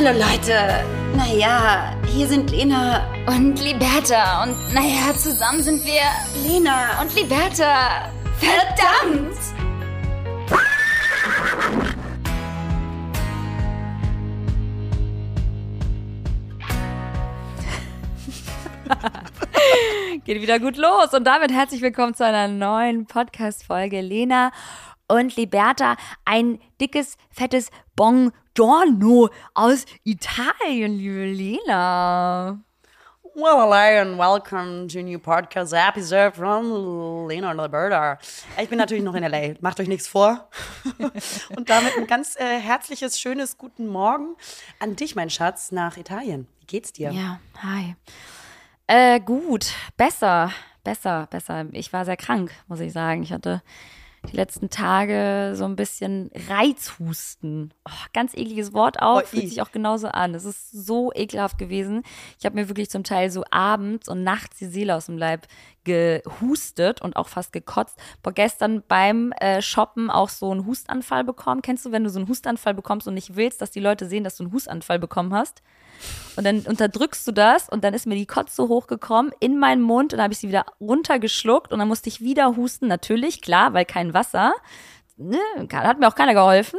Hallo Leute. Naja, hier sind Lena Und Liberta. Und naja, zusammen sind wir Lena und Liberta. Verdammt! Geht wieder gut los. Und damit herzlich willkommen zu einer neuen Podcast-Folge. Lena und Liberta, ein dickes, fettes Buongiorno aus Italien, liebe Lena. Well, hello and welcome to a new podcast episode from Lena und Alberta. Ich bin natürlich noch in LA, macht euch nichts vor. Und damit ein ganz äh, herzliches, schönes Guten Morgen an dich, mein Schatz, nach Italien. Wie geht's dir? Ja, hi. Äh, gut, besser, besser, besser. Ich war sehr krank, muss ich sagen. Ich hatte die letzten Tage so ein bisschen Reizhusten. Oh, ganz ekliges Wort auch, Oh, fühlt sich auch genauso an. Es ist so ekelhaft gewesen. Ich habe mir wirklich zum Teil so abends und nachts die Seele aus dem Leib gehustet und auch fast gekotzt. Boah, gestern beim äh, Shoppen auch so einen Hustanfall bekommen. Kennst du, wenn du so einen Hustanfall bekommst und nicht willst, dass die Leute sehen, dass du einen Hustanfall bekommen hast? Und dann unterdrückst du das und dann ist mir die Kotze hochgekommen in meinen Mund und dann habe ich sie wieder runtergeschluckt und dann musste ich wieder husten, natürlich, klar, weil kein Wasser. Ne, hat mir auch keiner geholfen.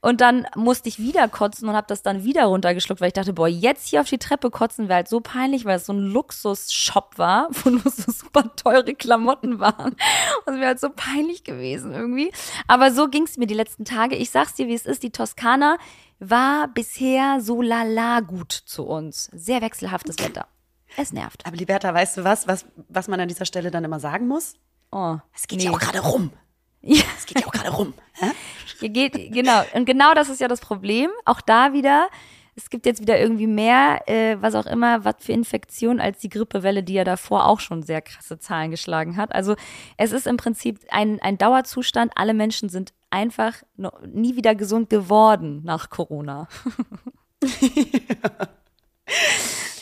Und dann musste ich wieder kotzen und habe das dann wieder runtergeschluckt, weil ich dachte, boah, jetzt hier auf die Treppe kotzen wäre halt so peinlich, weil es so ein Luxus-Shop war, wo nur so super teure Klamotten waren. Und es wäre halt so peinlich gewesen irgendwie. Aber so ging es mir die letzten Tage. Ich sag's dir, wie es ist, die Toskana war bisher so lala gut zu uns. Sehr wechselhaftes Wetter. Es nervt. Aber Liberta, weißt du was, was, was man an dieser Stelle dann immer sagen muss? Oh, Es geht ja auch gerade rum. Ja. Es geht ja auch gerade rum. Hä? Hier geht, genau. Und genau das ist ja das Problem. Auch da wieder. Es gibt jetzt wieder irgendwie mehr, äh, was auch immer, was für Infektionen als die Grippewelle, die ja davor auch schon sehr krasse Zahlen geschlagen hat. Also es ist im Prinzip ein, ein Dauerzustand. Alle Menschen sind einfach noch nie wieder gesund geworden nach Corona.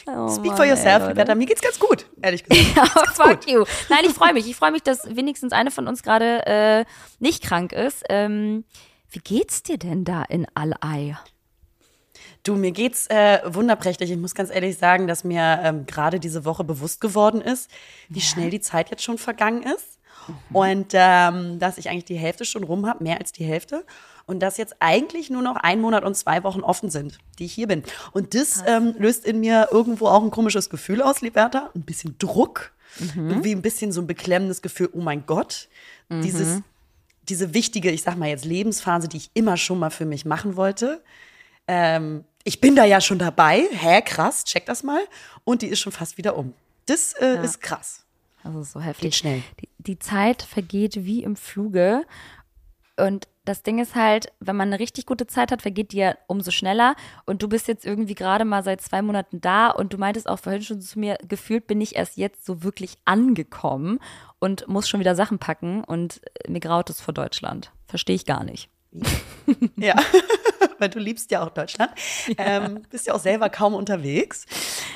Oh Speak Mann, for ey, yourself. Liberta. Mir geht's ganz gut, ehrlich gesagt. Aber fuck you. Nein, ich freue mich. Ich freue mich, dass wenigstens eine von uns gerade äh, nicht krank ist. Ähm, wie geht's dir denn da in Allei? Du, mir geht's äh, wunderprächtig. Ich muss ganz ehrlich sagen, dass mir ähm, gerade diese Woche bewusst geworden ist, wie schnell die Zeit jetzt schon vergangen ist. Und ähm, dass ich eigentlich die Hälfte schon rum habe, mehr als die Hälfte. Und dass jetzt eigentlich nur noch ein Monat und zwei Wochen offen sind, die ich hier bin. Und das ähm, löst in mir irgendwo auch ein komisches Gefühl aus, Liberta. Ein bisschen Druck. Irgendwie ein bisschen so ein beklemmendes Gefühl, oh mein Gott. Dieses, diese wichtige, ich sag mal jetzt Lebensphase, die ich immer schon mal für mich machen wollte. Ähm, ich bin da ja schon dabei. Hä, krass, check das mal. Und die ist schon fast wieder um. Das äh, ist krass. Ist so heftig. Geht schnell. Die, die Zeit vergeht wie im Fluge. Und das Ding ist halt, wenn man eine richtig gute Zeit hat, vergeht die ja umso schneller. Und du bist jetzt irgendwie gerade mal seit zwei Monaten da und du meintest auch vorhin schon zu mir, gefühlt bin ich erst jetzt so wirklich angekommen und muss schon wieder Sachen packen und mir graut es vor Deutschland. Verstehe ich gar nicht. Ja, weil du liebst ja auch Deutschland. Ähm, bist ja auch selber kaum unterwegs.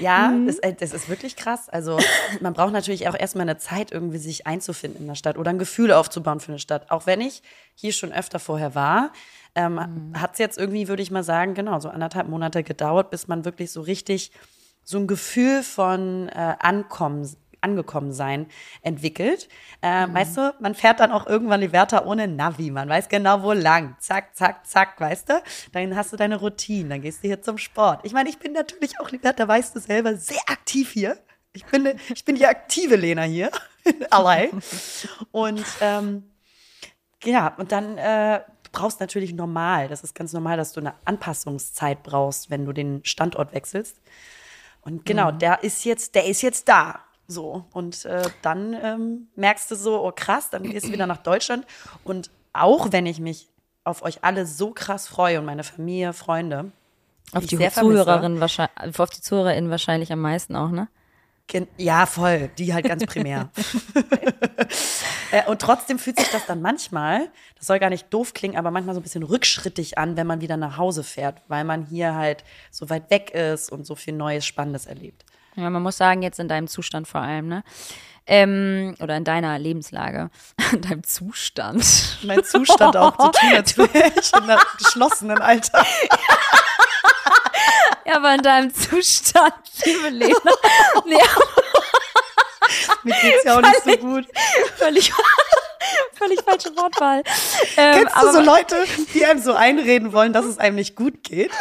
Ja, das, äh, das ist wirklich krass. Also man braucht natürlich auch erstmal eine Zeit, irgendwie sich einzufinden in der Stadt oder ein Gefühl aufzubauen für eine Stadt. Auch wenn ich hier schon öfter vorher war, ähm, hat es jetzt irgendwie, würde ich mal sagen, genau, so anderthalb Monate gedauert, bis man wirklich so richtig so ein Gefühl von äh, Ankommen angekommen sein entwickelt. Äh, Weißt du, man fährt dann auch irgendwann die Wärter ohne Navi. Man weiß genau, wo lang. Zack, zack, zack, weißt du? Dann hast du deine Routine, dann gehst du hier zum Sport. Ich meine, ich bin natürlich auch, Liberta, weißt du selber, sehr aktiv hier. Ich bin, ich bin die aktive Lena hier in LA. Und ähm, ja, und dann äh, du brauchst natürlich normal, das ist ganz normal, dass du eine Anpassungszeit brauchst, wenn du den Standort wechselst. Und genau, der ist jetzt, der ist jetzt da. So. Und äh, dann ähm, merkst du so, oh krass, dann gehst du wieder nach Deutschland. Und auch wenn ich mich auf euch alle so krass freue und meine Familie, Freunde, Auf die sehr vermisse. Zuhörerin wahrscheinlich, auf die Zuhörerin wahrscheinlich am meisten auch, ne? Ja, voll. Die halt ganz primär. äh, und trotzdem fühlt sich das dann manchmal, das soll gar nicht doof klingen, aber manchmal so ein bisschen rückschrittig an, wenn man wieder nach Hause fährt, weil man hier halt so weit weg ist und so viel Neues, Spannendes erlebt. Ja, man muss sagen, jetzt in deinem Zustand vor allem, ne? Ähm, oder in deiner Lebenslage, in deinem Zustand. Mein Zustand auch zu tun, als wäre ich in einer geschlossenen Alter. Ja, aber in deinem Zustand, liebe Lena. Nee, Mir geht's ja auch nicht so gut. völlig, völlig falsche Wortwahl. Ähm, Kennst du so Leute, die einem so einreden wollen, dass es einem nicht gut geht?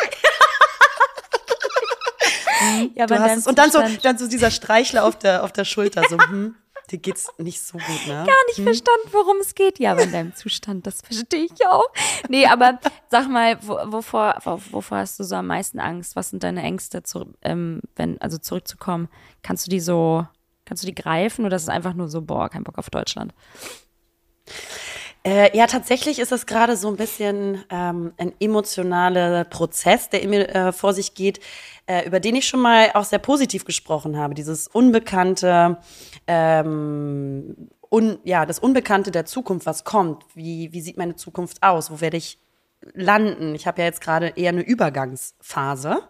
Ja, aber Du hast es, und dann so, dann so dieser Streichler auf der, auf der Schulter, so, hm, dir geht's nicht so gut, ne? gar nicht verstanden, worum es geht. Ja, aber in deinem Zustand, das verstehe ich auch. Nee, aber sag mal, wo, wovor, wo, wovor hast du so am meisten Angst? Was sind deine Ängste, zu, ähm, wenn, also zurückzukommen? Kannst du die so, kannst du die greifen oder ist es einfach nur so, boah, kein Bock auf Deutschland? Äh, ja, tatsächlich ist es gerade so ein bisschen ähm, ein emotionaler Prozess, der in mir äh, vor sich geht, äh, über den ich schon mal auch sehr positiv gesprochen habe. Dieses Unbekannte, ähm, un, ja, das Unbekannte der Zukunft, was kommt. Wie, wie sieht meine Zukunft aus? Wo werde ich landen? Ich habe ja jetzt gerade eher eine Übergangsphase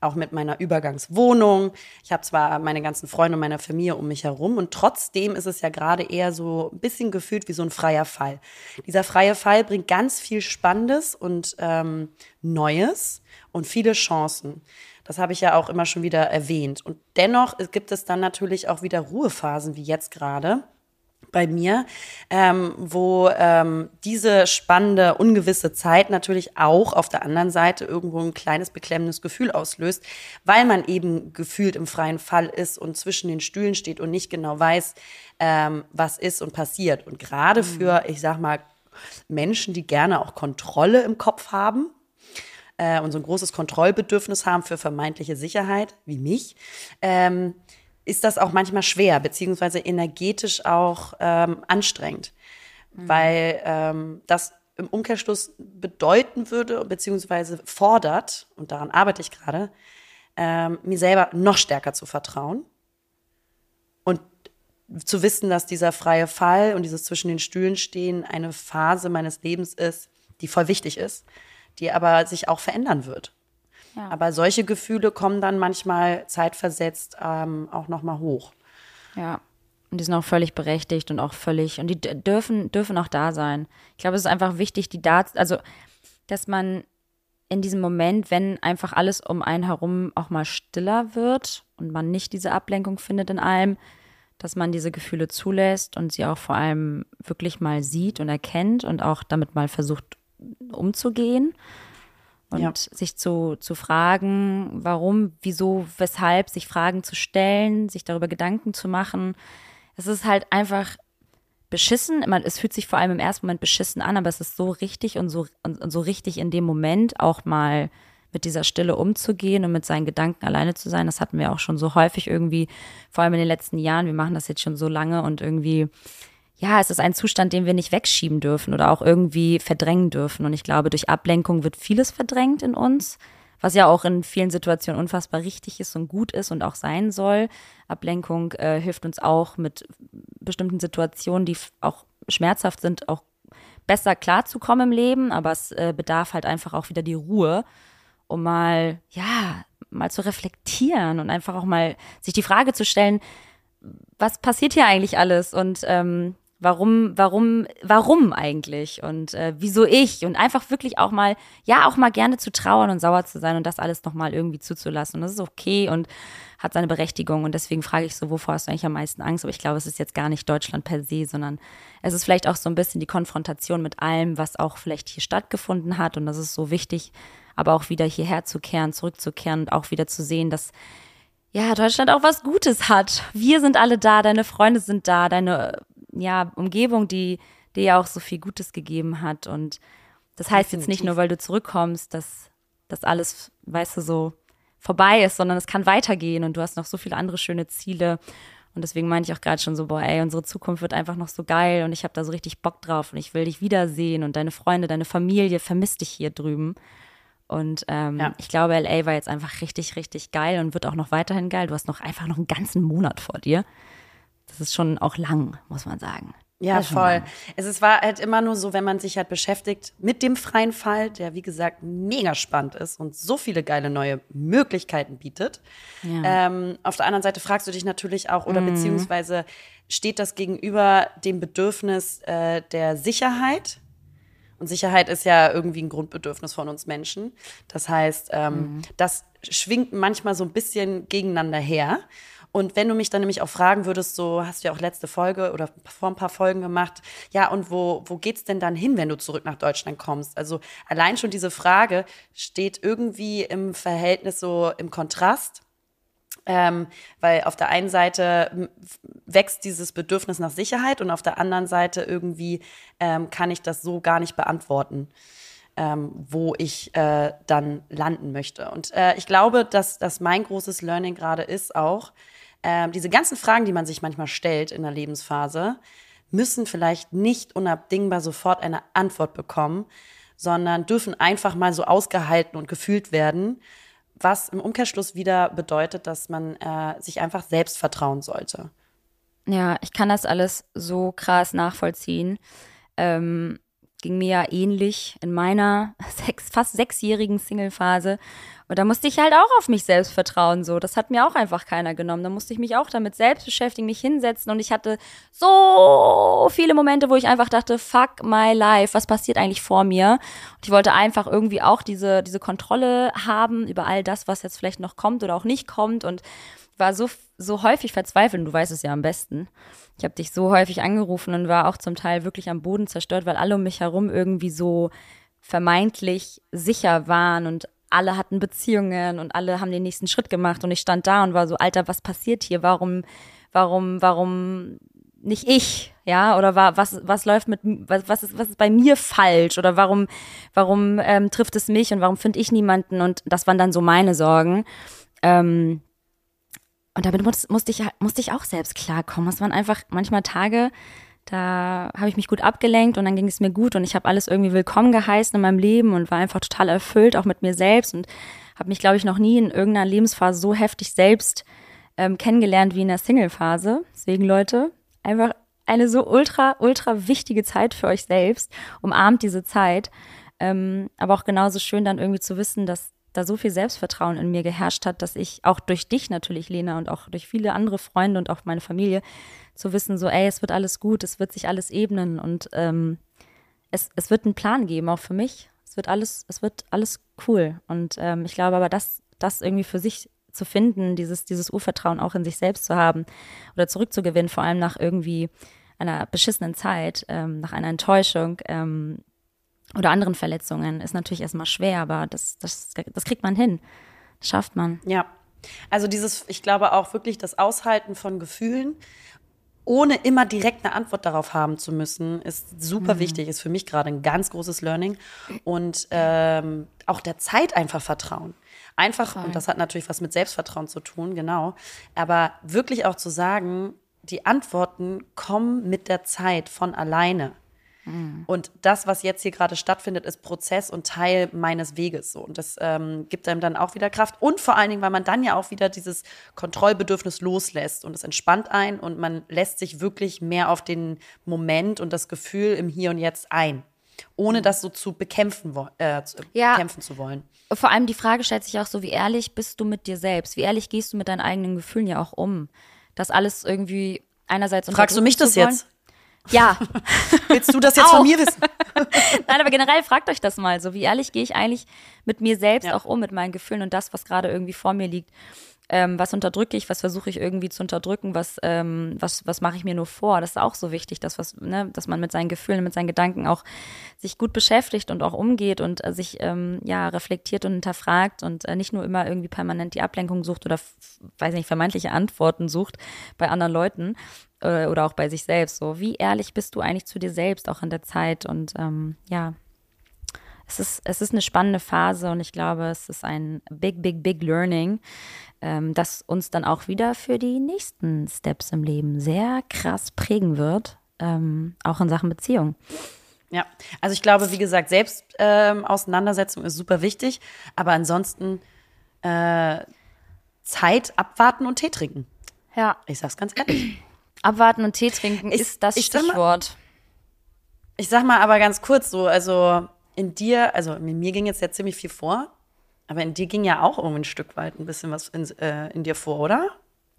auch mit meiner Übergangswohnung. Ich habe zwar meine ganzen Freunde und meine Familie um mich herum und trotzdem ist es ja gerade eher so ein bisschen gefühlt wie so ein freier Fall. Dieser freie Fall bringt ganz viel Spannendes und ähm, Neues und viele Chancen. Das habe ich ja auch immer schon wieder erwähnt. Und dennoch gibt es dann natürlich auch wieder Ruhephasen wie jetzt gerade bei mir, ähm, wo ähm, diese spannende, ungewisse Zeit natürlich auch auf der anderen Seite irgendwo ein kleines beklemmendes Gefühl auslöst, weil man eben gefühlt im freien Fall ist und zwischen den Stühlen steht und nicht genau weiß, ähm, was ist und passiert. Und gerade für, ich sag mal, Menschen, die gerne auch Kontrolle im Kopf haben, äh, und so ein großes Kontrollbedürfnis haben für vermeintliche Sicherheit, wie mich, ähm, ist das auch manchmal schwer, beziehungsweise energetisch auch ähm, anstrengend. Weil ähm, das im Umkehrschluss bedeuten würde, beziehungsweise fordert, und daran arbeite ich gerade, ähm, mir selber noch stärker zu vertrauen und zu wissen, dass dieser freie Fall und dieses zwischen den Stühlen stehen eine Phase meines Lebens ist, die voll wichtig ist, die aber sich auch verändern wird. Ja. Aber solche Gefühle kommen dann manchmal zeitversetzt ähm, auch nochmal hoch. Ja. Und die sind auch völlig berechtigt und auch völlig, und die dürfen, dürfen auch da sein. Ich glaube, es ist einfach wichtig, die da, also, dass man in diesem Moment, wenn einfach alles um einen herum auch mal stiller wird und man nicht diese Ablenkung findet in allem, dass man diese Gefühle zulässt und sie auch vor allem wirklich mal sieht und erkennt und auch damit mal versucht umzugehen und Ja. sich zu, zu fragen, warum, wieso, weshalb, sich Fragen zu stellen, sich darüber Gedanken zu machen. Es ist halt einfach beschissen. Man, es fühlt sich vor allem im ersten Moment beschissen an, aber es ist so richtig und so, und, und so richtig in dem Moment auch mal mit dieser Stille umzugehen und mit seinen Gedanken alleine zu sein. Das hatten wir auch schon so häufig irgendwie, vor allem in den letzten Jahren. Wir machen das jetzt schon so lange und irgendwie, ja, es ist ein Zustand, den wir nicht wegschieben dürfen oder auch irgendwie verdrängen dürfen. Und ich glaube, durch Ablenkung wird vieles verdrängt in uns, was ja auch in vielen Situationen unfassbar richtig ist und gut ist und auch sein soll. Ablenkung äh, hilft uns auch mit bestimmten Situationen, die auch schmerzhaft sind, auch besser klarzukommen im Leben, aber es äh, bedarf halt einfach auch wieder die Ruhe, um mal, ja, mal zu reflektieren und einfach auch mal sich die Frage zu stellen, was passiert hier eigentlich alles und ähm, warum, warum, warum eigentlich und äh, wieso ich und einfach wirklich auch mal, ja, auch mal gerne zu trauern und sauer zu sein und das alles nochmal irgendwie zuzulassen. Und das ist okay und hat seine Berechtigung. Und deswegen frage ich so, wovor hast du eigentlich am meisten Angst? Aber ich glaube, es ist jetzt gar nicht Deutschland per se, sondern es ist vielleicht auch so ein bisschen die Konfrontation mit allem, was auch vielleicht hier stattgefunden hat. Und das ist so wichtig, aber auch wieder hierher zu kehren, zurückzukehren und auch wieder zu sehen, dass ja, Deutschland auch was Gutes hat. Wir sind alle da, deine Freunde sind da, deine ja, Umgebung, die dir ja auch so viel Gutes gegeben hat. Und das heißt jetzt nicht nur, weil du zurückkommst, dass das alles, weißt du, so vorbei ist, sondern es kann weitergehen und du hast noch so viele andere schöne Ziele. Und deswegen meinte ich auch gerade schon so, boah, ey, unsere Zukunft wird einfach noch so geil und ich habe da so richtig Bock drauf und ich will dich wiedersehen und deine Freunde, deine Familie vermisst dich hier drüben. Und ähm, Ja. ich glaube, LA war jetzt einfach richtig, richtig geil und wird auch noch weiterhin geil. Du hast noch einfach noch einen ganzen Monat vor dir. Das ist schon auch lang, muss man sagen. Ja, voll. Es ist, war halt immer nur so, wenn man sich halt beschäftigt mit dem freien Fall, der wie gesagt mega spannend ist und so viele geile neue Möglichkeiten bietet. Ja. Ähm, auf der anderen Seite fragst du dich natürlich auch, oder beziehungsweise steht das gegenüber dem Bedürfnis äh, der Sicherheit Und Sicherheit ist ja irgendwie ein Grundbedürfnis von uns Menschen. Das heißt, ähm, mhm. das schwingt manchmal so ein bisschen gegeneinander her. Und wenn du mich dann nämlich auch fragen würdest, so hast du ja auch letzte Folge oder vor ein paar Folgen gemacht, ja, und wo, wo geht's denn dann hin, wenn du zurück nach Deutschland kommst? Also allein schon diese Frage steht irgendwie im Verhältnis so im Kontrast. Ähm, weil auf der einen Seite wächst dieses Bedürfnis nach Sicherheit und auf der anderen Seite irgendwie ähm, kann ich das so gar nicht beantworten, ähm, wo ich äh, dann landen möchte. Und äh, ich glaube, dass, dass mein großes Learning gerade ist auch, ähm, diese ganzen Fragen, die man sich manchmal stellt in der Lebensphase, müssen vielleicht nicht unabdingbar sofort eine Antwort bekommen, sondern dürfen einfach mal so ausgehalten und gefühlt werden, was im Umkehrschluss wieder bedeutet, dass man äh, sich einfach selbst vertrauen sollte. Ja, ich kann das alles so krass nachvollziehen. Ähm, ging mir ja ähnlich in meiner sechs, fast sechsjährigen Single-Phase. Und da musste ich halt auch auf mich selbst vertrauen, so. Das hat mir auch einfach keiner genommen. Da musste ich mich auch damit selbst beschäftigen, mich hinsetzen. Und ich hatte so viele Momente, wo ich einfach dachte, fuck my life, was passiert eigentlich vor mir? Und ich wollte einfach irgendwie auch diese, diese Kontrolle haben über all das, was jetzt vielleicht noch kommt oder auch nicht kommt. Und war so, so häufig verzweifelt. Und du weißt es ja am besten. Ich habe dich so häufig angerufen und war auch zum Teil wirklich am Boden zerstört, weil alle um mich herum irgendwie so vermeintlich sicher waren und alle hatten Beziehungen und alle haben den nächsten Schritt gemacht und ich stand da und war so, Alter, was passiert hier? Warum, warum, warum nicht ich? Ja, oder war, was, was läuft mit, was, was ist, was ist bei mir falsch? Oder warum, warum ähm, trifft es mich und warum finde ich niemanden? Und das waren dann so meine Sorgen. Ähm, und damit muss, musste, ich, musste ich auch selbst klarkommen. Es waren einfach manchmal Tage, da habe ich mich gut abgelenkt und dann ging es mir gut und ich habe alles irgendwie willkommen geheißen in meinem Leben und war einfach total erfüllt, auch mit mir selbst und habe mich, glaube ich, noch nie in irgendeiner Lebensphase so heftig selbst ähm, kennengelernt wie in der Single-Phase. Deswegen, Leute, einfach eine so ultra, ultra wichtige Zeit für euch selbst. Umarmt diese Zeit. Ähm, aber auch genauso schön dann irgendwie zu wissen, dass da so viel Selbstvertrauen in mir geherrscht hat, dass ich auch durch dich natürlich, Lena, und auch durch viele andere Freunde und auch meine Familie zu wissen, so, ey, es wird alles gut, es wird sich alles ebnen und ähm, es, es wird einen Plan geben, auch für mich. Es wird alles, es wird alles cool. Und ähm, ich glaube aber, das, das irgendwie für sich zu finden, dieses, dieses Urvertrauen auch in sich selbst zu haben oder zurückzugewinnen, vor allem nach irgendwie einer beschissenen Zeit, ähm, nach einer Enttäuschung, ähm, oder anderen Verletzungen ist natürlich erstmal schwer, aber das, das, das kriegt man hin. Das schafft man. Ja. Also dieses, ich glaube auch wirklich das Aushalten von Gefühlen, ohne immer direkt eine Antwort darauf haben zu müssen, ist super mhm. wichtig, ist für mich gerade ein ganz großes Learning. Und ähm, auch der Zeit einfach vertrauen. Einfach, Voll. und das hat natürlich was mit Selbstvertrauen zu tun, genau. Aber wirklich auch zu sagen, die Antworten kommen mit der Zeit von alleine. Mhm. Und das, was jetzt hier gerade stattfindet, ist Prozess und Teil meines Weges. So. Und das ähm, gibt einem dann auch wieder Kraft. Und vor allen Dingen, weil man dann ja auch wieder dieses Kontrollbedürfnis loslässt. Und es entspannt ein und man lässt sich wirklich mehr auf den Moment und das Gefühl im Hier und Jetzt ein. Ohne mhm. das so zu bekämpfen, äh, zu, ja. bekämpfen zu wollen. Vor allem die Frage stellt sich auch so, wie ehrlich bist du mit dir selbst? Wie ehrlich gehst du mit deinen eigenen Gefühlen ja auch um? Das alles irgendwie einerseits Fragst du mich das jetzt? Ja. Willst du das jetzt von mir wissen? Nein, aber generell fragt euch das mal so. Wie ehrlich gehe ich eigentlich mit mir selbst ja. auch um, mit meinen Gefühlen und das, was gerade irgendwie vor mir liegt? Ähm, was unterdrücke ich, was versuche ich irgendwie zu unterdrücken, was, ähm, was, was mache ich mir nur vor? Das ist auch so wichtig, dass, was, ne, dass man mit seinen Gefühlen, mit seinen Gedanken auch sich gut beschäftigt und auch umgeht und äh, sich ähm, ja reflektiert und hinterfragt und äh, nicht nur immer irgendwie permanent die Ablenkung sucht oder weiß nicht, vermeintliche Antworten sucht bei anderen Leuten, äh, oder auch bei sich selbst. So, wie ehrlich bist du eigentlich zu dir selbst auch in der Zeit? Und ähm, ja, es ist, es ist eine spannende Phase und ich glaube, es ist ein big, big, big Learning, ähm, das uns dann auch wieder für die nächsten Steps im Leben sehr krass prägen wird, ähm, auch in Sachen Beziehung. Ja, also ich glaube, wie gesagt, Selbstauseinandersetzung ähm, ist super wichtig, aber ansonsten äh, Zeit abwarten und Tee trinken. Ja. Ich sag's ganz ehrlich. Abwarten und Tee trinken ich, ist das ich Stichwort. Sag mal, ich sag mal aber ganz kurz so, also in dir, also mir ging jetzt ja ziemlich viel vor, aber in dir ging ja auch irgendwie ein Stück weit ein bisschen was in, äh, in dir vor, oder?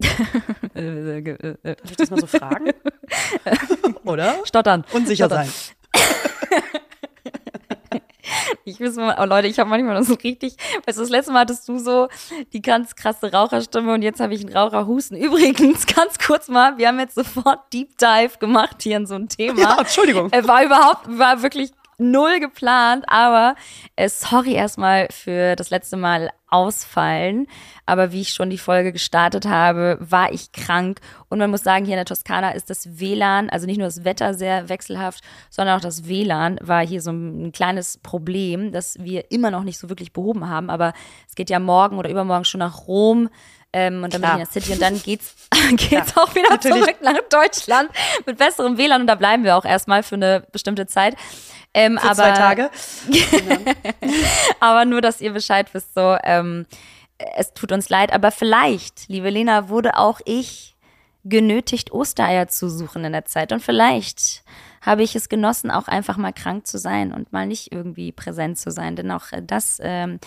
Darf ich das mal so fragen? oder? Stottern. Unsicher Stottern. sein. Ich weiß mal, oh Leute, ich habe manchmal noch so richtig, weißt du, das letzte Mal hattest du so die ganz krasse Raucherstimme und jetzt habe ich einen Raucherhusten. Übrigens, ganz kurz mal, wir haben jetzt sofort Deep Dive gemacht hier in so ein Thema. Ja, Entschuldigung. Er war überhaupt, war wirklich null geplant, aber äh, sorry erstmal für das letzte Mal ausfallen. Aber wie ich schon die Folge gestartet habe, war ich krank. Und man muss sagen, hier in der Toskana ist das WLAN, also nicht nur das Wetter sehr wechselhaft, sondern auch das WLAN war hier so ein kleines Problem, das wir immer noch nicht so wirklich behoben haben. Aber es geht ja morgen oder übermorgen schon nach Rom. Ähm, und dann Klar. bin ich in der City und dann geht's, geht's ja, auch wieder natürlich. zurück nach Deutschland mit besserem WLAN und da bleiben wir auch erstmal für eine bestimmte Zeit. Ähm, Für aber, zwei Tage. aber nur, dass ihr Bescheid wisst, so, ähm, es tut uns leid, aber vielleicht, liebe Lena, wurde auch ich genötigt, Ostereier zu suchen in der Zeit. Und vielleicht habe ich es genossen, auch einfach mal krank zu sein und mal nicht irgendwie präsent zu sein. Denn auch das ähm,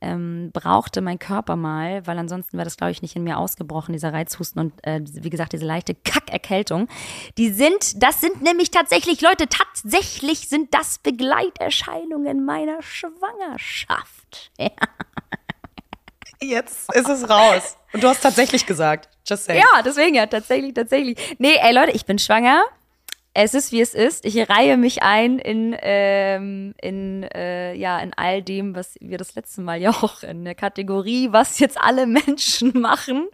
ähm, brauchte mein Körper mal, weil ansonsten wäre das, glaube ich, nicht in mir ausgebrochen, dieser Reizhusten und äh, wie gesagt, diese leichte Kackerkältung. Die sind, das sind nämlich tatsächlich, Leute, tatsächlich sind das Begleiterscheinungen meiner Schwangerschaft. Ja. Jetzt ist es raus. Und du hast tatsächlich gesagt. Just saying. Ja, deswegen ja, tatsächlich, tatsächlich. Nee, ey Leute, ich bin schwanger es ist wie es ist. Ich reihe mich ein in, ähm, in, äh, ja, in all dem, was wir das letzte Mal ja auch in der Kategorie, was jetzt alle Menschen machen.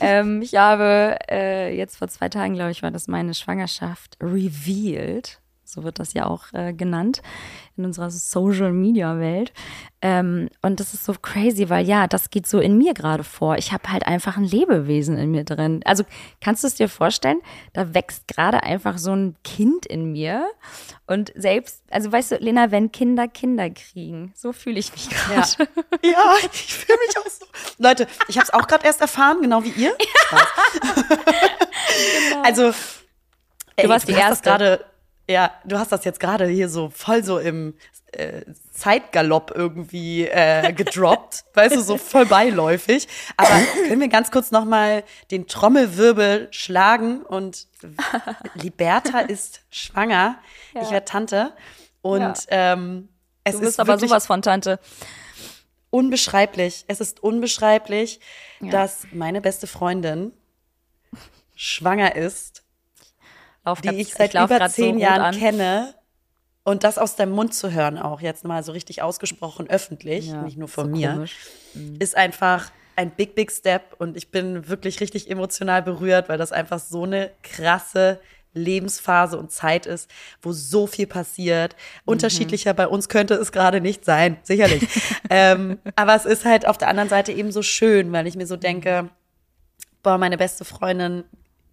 ähm, ich habe äh, jetzt vor zwei Tagen, glaube ich, war das meine Schwangerschaft revealed so wird das ja auch äh, genannt in unserer Social Media Welt. Ähm, und das ist so crazy, weil ja, das geht so in mir gerade vor. Ich habe halt einfach ein Lebewesen in mir drin. Also kannst du es dir vorstellen? Da wächst gerade einfach so ein Kind in mir. Und selbst, also weißt du, Lena, wenn Kinder Kinder kriegen, so fühle ich mich gerade. Ja. ja. ich fühle mich auch so. Leute, ich habe es auch gerade erst erfahren, genau wie ihr. Ja. genau. Also, ey, du warst die erste. gerade ja, du hast das jetzt gerade hier so voll so im äh, Zeitgalopp irgendwie äh, gedroppt, weißt du, so voll beiläufig. Aber können wir ganz kurz nochmal den Trommelwirbel schlagen und Liberta ist schwanger. Ja. Ich werde Tante. Und ja. ähm, es du bist ist aber sowas von Tante. Unbeschreiblich. Es ist unbeschreiblich, ja. dass meine beste Freundin schwanger ist lauf die ich seit ich über zehn so Jahren kenne. Und das aus deinem Mund zu hören, auch jetzt mal so richtig ausgesprochen öffentlich, ja, nicht nur von so mir, mhm. ist einfach ein big, big Step. Und ich bin wirklich richtig emotional berührt, weil das einfach so eine krasse Lebensphase und Zeit ist, wo so viel passiert. Mhm. Unterschiedlicher bei uns könnte es gerade nicht sein, sicherlich. ähm, aber es ist halt auf der anderen Seite eben so schön, weil ich mir so denke, boah, meine beste Freundin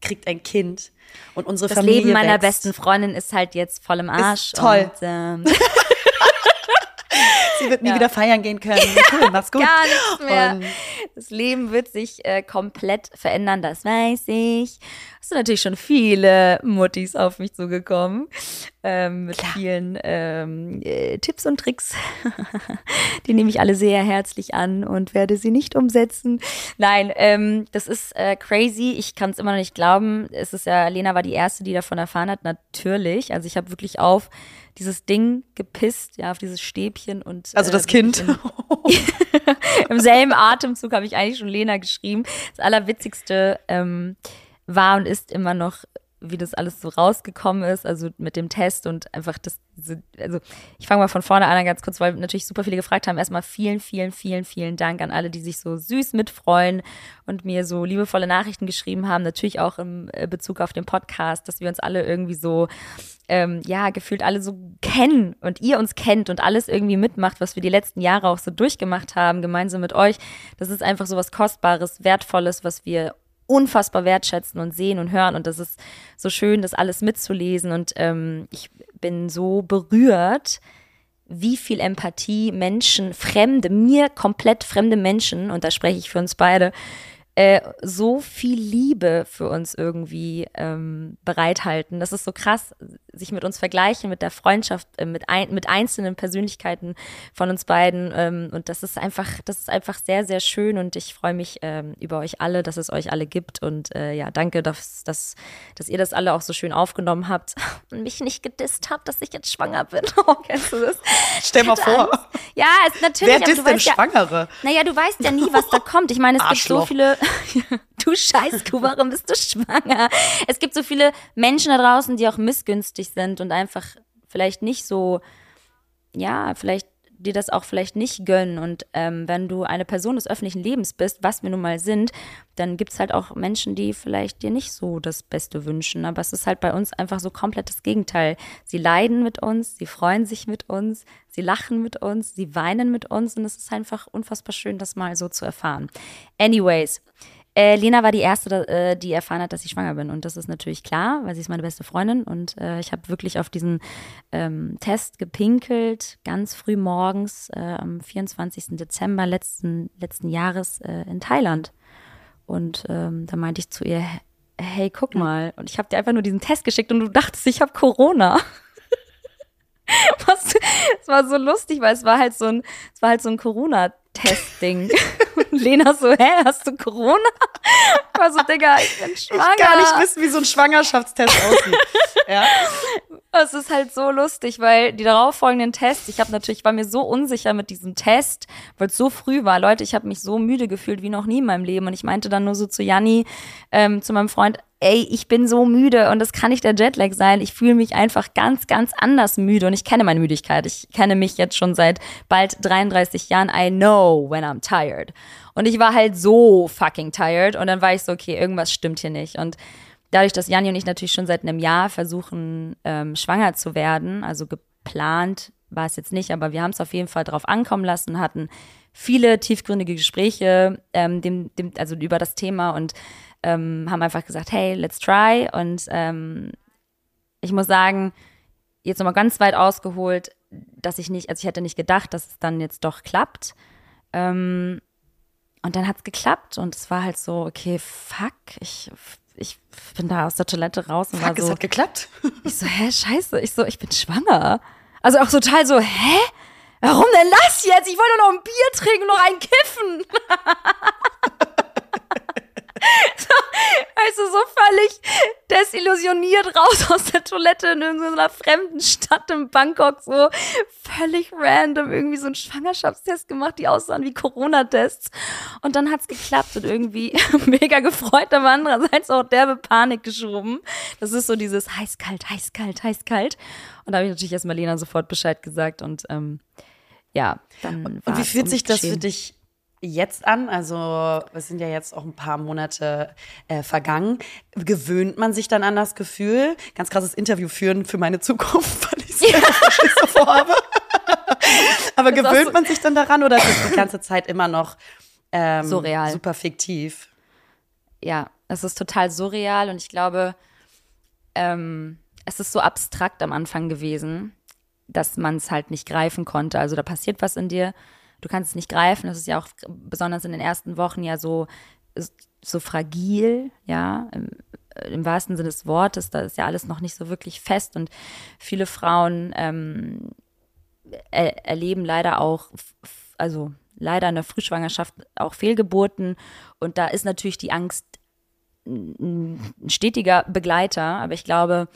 kriegt ein Kind und unsere das Familie Leben meiner wächst. besten Freundin ist halt jetzt voll im Arsch. Ist toll. Und, ähm Sie wird nie ja. wieder feiern gehen können. Cool, mach's gut. Gar nichts mehr. Und das Leben wird sich äh, komplett verändern, das weiß ich. Es sind natürlich schon viele Muttis auf mich zugekommen ähm, mit Klar. vielen ähm, äh, Tipps und Tricks. Die nehme ich alle sehr herzlich an und werde sie nicht umsetzen. Nein, ähm, das ist äh, crazy. Ich kann es immer noch nicht glauben. Es ist ja, Lena war die erste, die davon erfahren hat. Natürlich. Also ich habe wirklich auf dieses Ding gepisst, ja, auf dieses Stäbchen und. Also das äh, Kind. Im, selben Atemzug habe ich eigentlich schon Lena geschrieben. Das Allerwitzigste ähm, war und ist immer noch wie das alles so rausgekommen ist, also mit dem Test und einfach das, also ich fange mal von vorne an ganz kurz, weil natürlich super viele gefragt haben. Erstmal vielen, vielen, vielen, vielen Dank an alle, die sich so süß mitfreuen und mir so liebevolle Nachrichten geschrieben haben. Natürlich auch im äh, Bezug auf den Podcast, dass wir uns alle irgendwie so, ähm, ja, gefühlt alle so kennen und ihr uns kennt und alles irgendwie mitmacht, was wir die letzten Jahre auch so durchgemacht haben, gemeinsam mit euch. Das ist einfach so was Kostbares, Wertvolles, was wir unfassbar wertschätzen und sehen und hören. Und das ist so schön, das alles mitzulesen. Und ähm, ich bin so berührt, wie viel Empathie Menschen, fremde, mir komplett fremde Menschen, und da spreche ich für uns beide, äh, so viel Liebe für uns irgendwie ähm, bereithalten. Das ist so krass, sich mit uns vergleichen, mit der Freundschaft, äh, mit, ein, mit einzelnen Persönlichkeiten von uns beiden. Ähm, und das ist einfach, das ist einfach sehr, sehr schön und ich freue mich ähm, über euch alle, dass es euch alle gibt. Und äh, ja, danke, dass, dass, dass ihr das alle auch so schön aufgenommen habt und mich nicht gedisst habt, dass ich jetzt schwanger bin. Oh, kennst du das? Stell mal vor. Angst. Ja, es, natürlich. Wer disst denn Schwangere? Ja, naja, du weißt ja nie, was da kommt. Ich meine, es Arschloch. gibt so viele. du Scheißkuh, warum bist du schwanger? Es gibt so viele Menschen da draußen, die auch missgünstig sind und einfach vielleicht nicht so, ja, vielleicht dir das auch vielleicht nicht gönnen. Und ähm, wenn du eine Person des öffentlichen Lebens bist, was wir nun mal sind, dann gibt es halt auch Menschen, die vielleicht dir nicht so das Beste wünschen. Aber es ist halt bei uns einfach so komplett das Gegenteil. Sie leiden mit uns, sie freuen sich mit uns, sie lachen mit uns, sie weinen mit uns und es ist einfach unfassbar schön, das mal so zu erfahren. Anyways, äh, Lena war die erste, äh, die erfahren hat, dass ich schwanger bin. Und das ist natürlich klar, weil sie ist meine beste Freundin. Und äh, ich habe wirklich auf diesen ähm, Test gepinkelt, ganz früh morgens äh, am 24. Dezember letzten, letzten Jahres äh, in Thailand. Und ähm, da meinte ich zu ihr, hey, guck mal. Und ich habe dir einfach nur diesen Test geschickt und du dachtest, ich habe Corona. Was, es war so lustig, weil es war halt so ein, es war halt so ein Corona-Testing. Lena so, hä, hast du Corona? Ich war so, Digga, ich bin schwanger. Ich gar nicht wissen, wie so ein Schwangerschaftstest aussieht. ja. Es ist halt so lustig, weil die darauffolgenden Tests, ich habe natürlich, war mir so unsicher mit diesem Test, weil es so früh war. Leute, ich habe mich so müde gefühlt wie noch nie in meinem Leben. Und ich meinte dann nur so zu Janni, ähm, zu meinem Freund, ey, ich bin so müde und das kann nicht der Jetlag sein. Ich fühle mich einfach ganz, ganz anders müde und ich kenne meine Müdigkeit. Ich kenne mich jetzt schon seit bald 33 Jahren. I know when I'm tired. Und ich war halt so fucking tired und dann war ich so, okay, irgendwas stimmt hier nicht. Und dadurch, dass Janni und ich natürlich schon seit einem Jahr versuchen, ähm, schwanger zu werden, also geplant war es jetzt nicht, aber wir haben es auf jeden Fall drauf ankommen lassen, hatten viele tiefgründige Gespräche ähm, dem, dem, also über das Thema und ähm, haben einfach gesagt, hey, let's try. Und ähm, ich muss sagen, jetzt nochmal ganz weit ausgeholt, dass ich nicht, also ich hätte nicht gedacht, dass es dann jetzt doch klappt. Ähm, und dann hat es geklappt und es war halt so, okay, fuck, ich, ich bin da aus der Toilette raus und fuck, war so. es hat geklappt. Ich so, hä, scheiße, ich so, ich bin schwanger. Also auch total so, hä? Warum denn das jetzt? Ich wollte doch noch ein Bier trinken und noch ein Kiffen. so, weißt du, so völlig desillusioniert raus aus der Toilette in irgendeiner fremden Stadt in Bangkok, so völlig random irgendwie so einen Schwangerschaftstest gemacht, die aussahen wie Corona-Tests. Und dann hat's geklappt und irgendwie mega gefreut, aber andererseits auch derbe Panik geschoben. Das ist so dieses heiß-kalt, heiß-kalt, heiß-kalt. Und da habe ich natürlich erst Marlena sofort Bescheid gesagt und ähm, ja, dann. Und wie fühlt sich das für dich jetzt an? Also es sind ja jetzt auch ein paar Monate äh, vergangen. Gewöhnt man sich dann an das Gefühl? Ganz krasses Interview führen für meine Zukunft, weil ich es ja. so vorhabe. Aber das gewöhnt so man sich dann daran oder ist es die ganze Zeit immer noch ähm, surreal. super fiktiv? Ja, es ist total surreal und ich glaube, ähm, es ist so abstrakt am Anfang gewesen, dass man es halt nicht greifen konnte. Also da passiert was in dir du kannst es nicht greifen. Das ist ja auch besonders in den ersten Wochen ja so, so fragil, ja, im, im wahrsten Sinne des Wortes. Da ist ja alles noch nicht so wirklich fest und viele Frauen ähm, er, erleben leider auch, also leider in der Frühschwangerschaft auch Fehlgeburten und da ist natürlich die Angst ein stetiger Begleiter, aber ich glaube,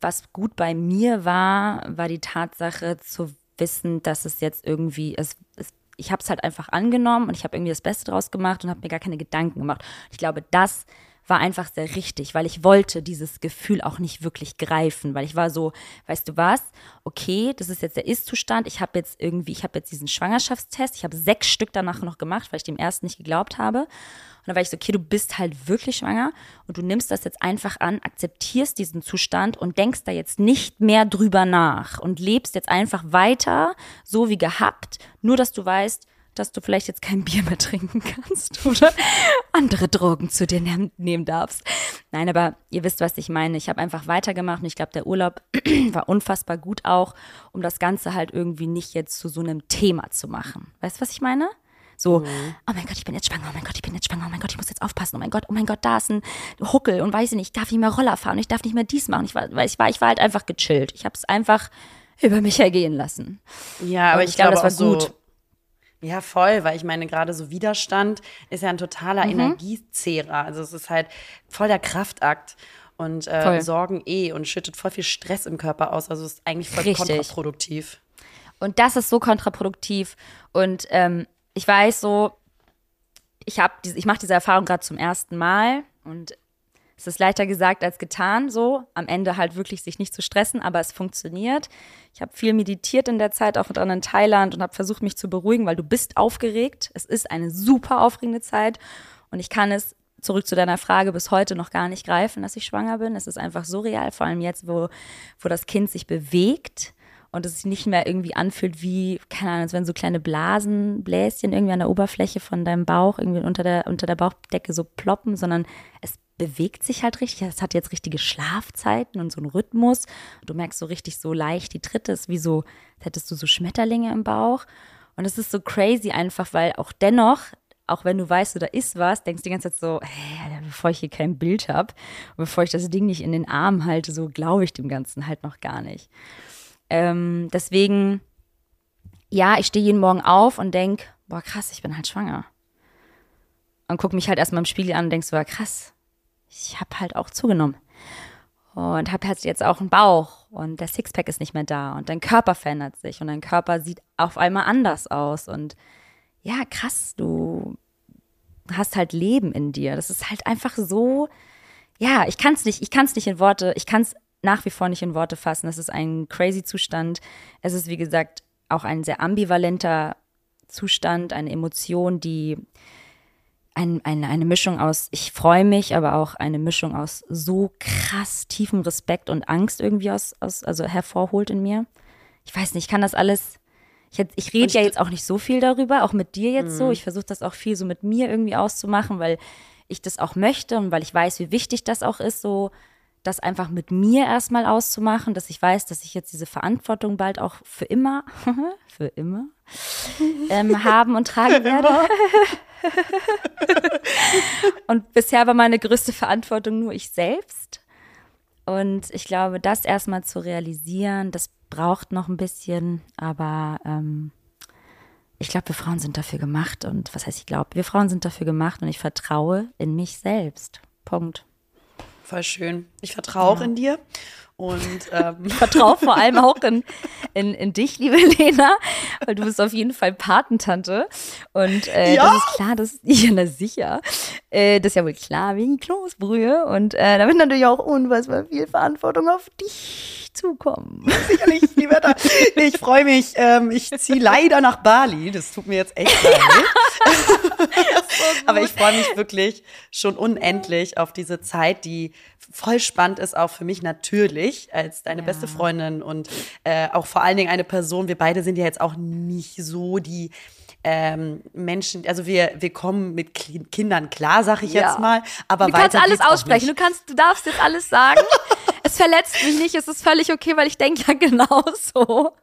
was gut bei mir war, war die Tatsache zu wissen, dass es jetzt irgendwie, es, es ich habe es halt einfach angenommen und ich habe irgendwie das Beste draus gemacht und habe mir gar keine Gedanken gemacht. Ich glaube, das war einfach sehr richtig, weil ich wollte dieses Gefühl auch nicht wirklich greifen, weil ich war so, weißt du was, okay, das ist jetzt der Ist-Zustand, ich habe jetzt irgendwie, ich habe jetzt diesen Schwangerschaftstest, ich habe sechs Stück danach noch gemacht, weil ich dem ersten nicht geglaubt habe. Und dann war ich so, okay, du bist halt wirklich schwanger und du nimmst das jetzt einfach an, akzeptierst diesen Zustand und denkst da jetzt nicht mehr drüber nach und lebst jetzt einfach weiter, so wie gehabt, nur dass du weißt, dass du vielleicht jetzt kein Bier mehr trinken kannst oder andere Drogen zu dir nehmen darfst. Nein, aber ihr wisst, was ich meine. Ich habe einfach weitergemacht und ich glaube, der Urlaub war unfassbar gut auch, um das Ganze halt irgendwie nicht jetzt zu so einem Thema zu machen. Weißt du, was ich meine? So, mhm. oh mein Gott, ich bin jetzt schwanger, oh mein Gott, ich bin jetzt schwanger, oh mein Gott, ich muss jetzt aufpassen, oh mein Gott, oh mein Gott, da ist ein Huckel und weiß ich nicht, ich darf nicht mehr Roller fahren, ich darf nicht mehr dies machen. Ich war, ich war, ich war halt einfach gechillt. Ich habe es einfach über mich ergehen lassen. Ja, aber und ich, ich glaube, das war so, gut. Ja, voll, weil ich meine, gerade so Widerstand ist ja ein totaler mhm. Energiezehrer. Also es ist halt voll der Kraftakt und äh, Sorgen eh und schüttet voll viel Stress im Körper aus. Also es ist eigentlich voll Richtig. kontraproduktiv. Und das ist so kontraproduktiv. Und ähm, ich weiß so, ich habe, ich mache diese Erfahrung gerade zum ersten Mal und es ist leichter gesagt als getan, so am Ende halt wirklich sich nicht zu stressen, aber es funktioniert. Ich habe viel meditiert in der Zeit, auch dran in Thailand und habe versucht, mich zu beruhigen, weil du bist aufgeregt. Es ist eine super aufregende Zeit und ich kann es zurück zu deiner Frage bis heute noch gar nicht greifen, dass ich schwanger bin. Es ist einfach surreal, vor allem jetzt, wo, wo das Kind sich bewegt und es sich nicht mehr irgendwie anfühlt wie, keine Ahnung, als wenn so kleine Blasen, Bläschen irgendwie an der Oberfläche von deinem Bauch, irgendwie unter der, unter der Bauchdecke so ploppen, sondern es bewegt sich halt richtig. Es hat jetzt richtige Schlafzeiten und so einen Rhythmus. Du merkst so richtig so leicht die Tritte, ist wie so, als hättest du so Schmetterlinge im Bauch. Und es ist so crazy einfach, weil auch dennoch, auch wenn du weißt, da ist was, denkst du die ganze Zeit so, hey, bevor ich hier kein Bild habe bevor ich das Ding nicht in den Arm halte, so glaube ich dem Ganzen halt noch gar nicht. Ähm, deswegen, ja, ich stehe jeden Morgen auf und denke, boah, krass, ich bin halt schwanger. Und gucke mich halt erstmal im Spiegel an und denk so, ja, krass, ich habe halt auch zugenommen. Und habe halt jetzt auch einen Bauch und der Sixpack ist nicht mehr da und dein Körper verändert sich und dein Körper sieht auf einmal anders aus. Und ja, krass, du hast halt Leben in dir. Das ist halt einfach so, ja, ich kann es nicht, ich kann es nicht in Worte, ich kann es nach wie vor nicht in Worte fassen. Das ist ein crazy Zustand. Es ist, wie gesagt, auch ein sehr ambivalenter Zustand, eine Emotion, die ein, ein, eine Mischung aus, ich freue mich, aber auch eine Mischung aus so krass tiefem Respekt und Angst irgendwie aus, aus also hervorholt in mir. Ich weiß nicht, ich kann das alles. Ich, ich rede ja jetzt auch nicht so viel darüber, auch mit dir jetzt mhm. so. Ich versuche das auch viel so mit mir irgendwie auszumachen, weil ich das auch möchte und weil ich weiß, wie wichtig das auch ist, so das einfach mit mir erstmal auszumachen, dass ich weiß, dass ich jetzt diese Verantwortung bald auch für immer, für immer, ähm, haben und tragen werde. und bisher war meine größte Verantwortung nur ich selbst. Und ich glaube, das erstmal zu realisieren, das braucht noch ein bisschen, aber ähm, ich glaube, wir Frauen sind dafür gemacht. Und was heißt ich glaube? Wir Frauen sind dafür gemacht und ich vertraue in mich selbst. Punkt. Voll schön. Ich vertraue auch in dir. Und ähm. vertraue vor allem auch in, in, in dich, liebe Lena, weil du bist auf jeden Fall Patentante. Und äh, ja? das ist klar, das ja na sicher. Äh, das ist ja wohl klar wegen Kloßbrühe. Und äh, da wird natürlich auch unfassbar viel Verantwortung auf dich zukommen. Sicherlich, lieber da. Nee, ich freue mich. Ähm, ich ziehe leider nach Bali. Das tut mir jetzt echt leid. Aber ich freue mich wirklich schon unendlich auf diese Zeit, die voll spannend ist, auch für mich natürlich als deine ja. beste Freundin und äh, auch vor allen Dingen eine Person. Wir beide sind ja jetzt auch nicht so die ähm, Menschen, also wir, wir kommen mit Kindern klar, sag ich ja. jetzt mal. Aber du kannst alles aussprechen, du kannst, du darfst jetzt alles sagen. Es verletzt mich nicht, es ist völlig okay, weil ich denke ja genauso.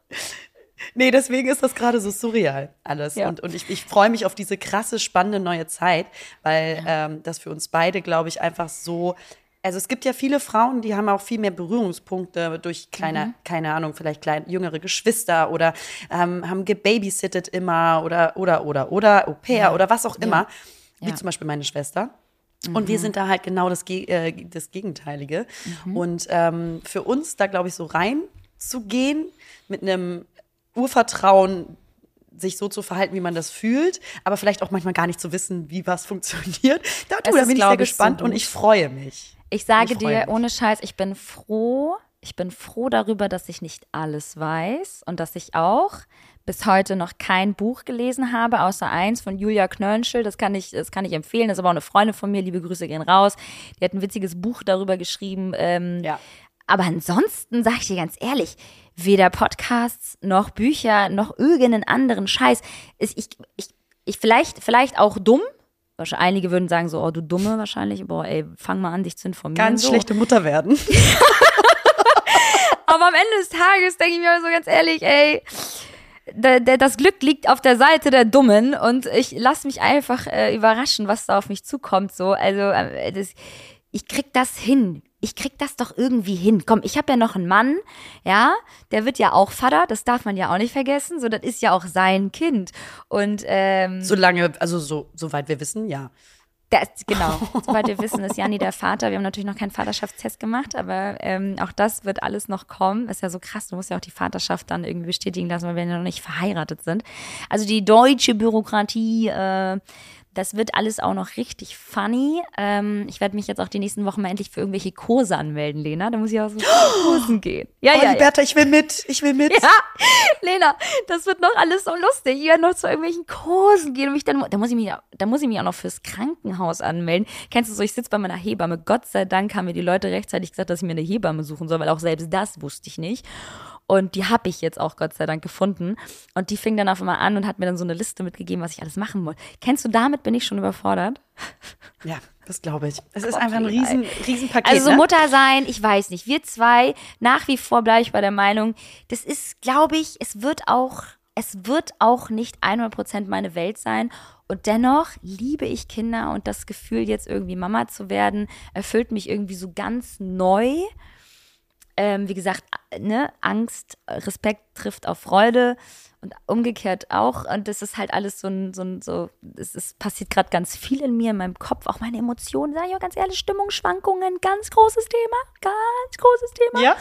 Nee, deswegen ist das gerade so surreal alles. Ja. Und, und ich, ich freue mich auf diese krasse, spannende neue Zeit, weil ja. ähm, das für uns beide, glaube ich, einfach so also es gibt ja viele Frauen, die haben auch viel mehr Berührungspunkte durch kleine, mhm. keine Ahnung, vielleicht kleine, jüngere Geschwister oder ähm, haben gebabysittet immer oder, oder, oder, oder, Au pair ja. oder was auch immer. Wie zum Beispiel meine Schwester. Mhm. Und wir mhm. sind da halt genau das, äh, das Gegenteilige. Mhm. Und ähm, für uns da, glaube ich, so reinzugehen mit einem Urvertrauen, sich so zu verhalten, wie man das fühlt, aber vielleicht auch manchmal gar nicht zu wissen, wie was funktioniert. Da, du, da bin ich sehr gespannt so und ich freue mich. Ich sage ich dir mich. ohne Scheiß, ich bin froh, ich bin froh darüber, dass ich nicht alles weiß und dass ich auch bis heute noch kein Buch gelesen habe, außer eins von Julia Knörnschel. Das kann ich, das kann ich empfehlen. Das ist aber auch eine Freundin von mir. Liebe Grüße gehen raus. Die hat ein witziges Buch darüber geschrieben. Ähm, ja. Aber ansonsten sage ich dir ganz ehrlich, weder Podcasts noch Bücher noch irgendeinen anderen Scheiß. Ist ich, ich, ich vielleicht, vielleicht auch dumm, Einige würden sagen so, oh du Dumme wahrscheinlich, boah ey, fang mal an, dich zu informieren. Ganz so. schlechte Mutter werden. Aber am Ende des Tages denke ich mir so ganz ehrlich, ey, das Glück liegt auf der Seite der Dummen und ich lasse mich einfach äh, überraschen, was da auf mich zukommt. So, also äh, das, ich krieg das hin. Ich krieg das doch irgendwie hin. Komm, ich habe ja noch einen Mann, ja, der wird ja auch Vater, das darf man ja auch nicht vergessen. So, das ist ja auch sein Kind. Und ähm, solange, also so, soweit wir wissen, ja. Das, genau, soweit wir wissen, ist Janni der Vater. Wir haben natürlich noch keinen Vaterschaftstest gemacht, aber ähm, auch das wird alles noch kommen. Ist ja so krass, du musst ja auch die Vaterschaft dann irgendwie bestätigen lassen, weil wir ja noch nicht verheiratet sind. Also die deutsche Bürokratie äh, das wird alles auch noch richtig funny. Ähm, ich werde mich jetzt auch die nächsten Wochen mal endlich für irgendwelche Kurse anmelden, Lena. Da muss ich auch so Kursen gehen. Ja, oh, ja, Liberta, ja. ich will mit. Ich will mit. Ja, Lena, das wird noch alles so lustig. Ich werde noch zu irgendwelchen Kursen gehen und mich dann, da muss ich mich, da muss ich mich auch noch fürs Krankenhaus anmelden. Kennst du so, ich sitze bei meiner Hebamme. Gott sei Dank haben mir die Leute rechtzeitig gesagt, dass ich mir eine Hebamme suchen soll, weil auch selbst das wusste ich nicht. Und die habe ich jetzt auch Gott sei Dank gefunden. Und die fing dann auf einmal an und hat mir dann so eine Liste mitgegeben, was ich alles machen wollte. Kennst du, damit bin ich schon überfordert. Ja, das glaube ich. Es ist einfach ein riesen, riesen Paket. Also so ne? Mutter sein, ich weiß nicht. Wir zwei, nach wie vor bleibe ich bei der Meinung, das ist, glaube ich, es wird auch, es wird auch nicht 100% meine Welt sein. Und dennoch liebe ich Kinder und das Gefühl, jetzt irgendwie Mama zu werden, erfüllt mich irgendwie so ganz neu ähm, wie gesagt, ne, Angst, Respekt trifft auf Freude und umgekehrt auch. Und das ist halt alles so ein, so ein, so, es ist, passiert gerade ganz viel in mir, in meinem Kopf, auch meine Emotionen, sage ich auch ganz ehrlich, Stimmungsschwankungen, ganz großes Thema, ganz großes Thema. Ja.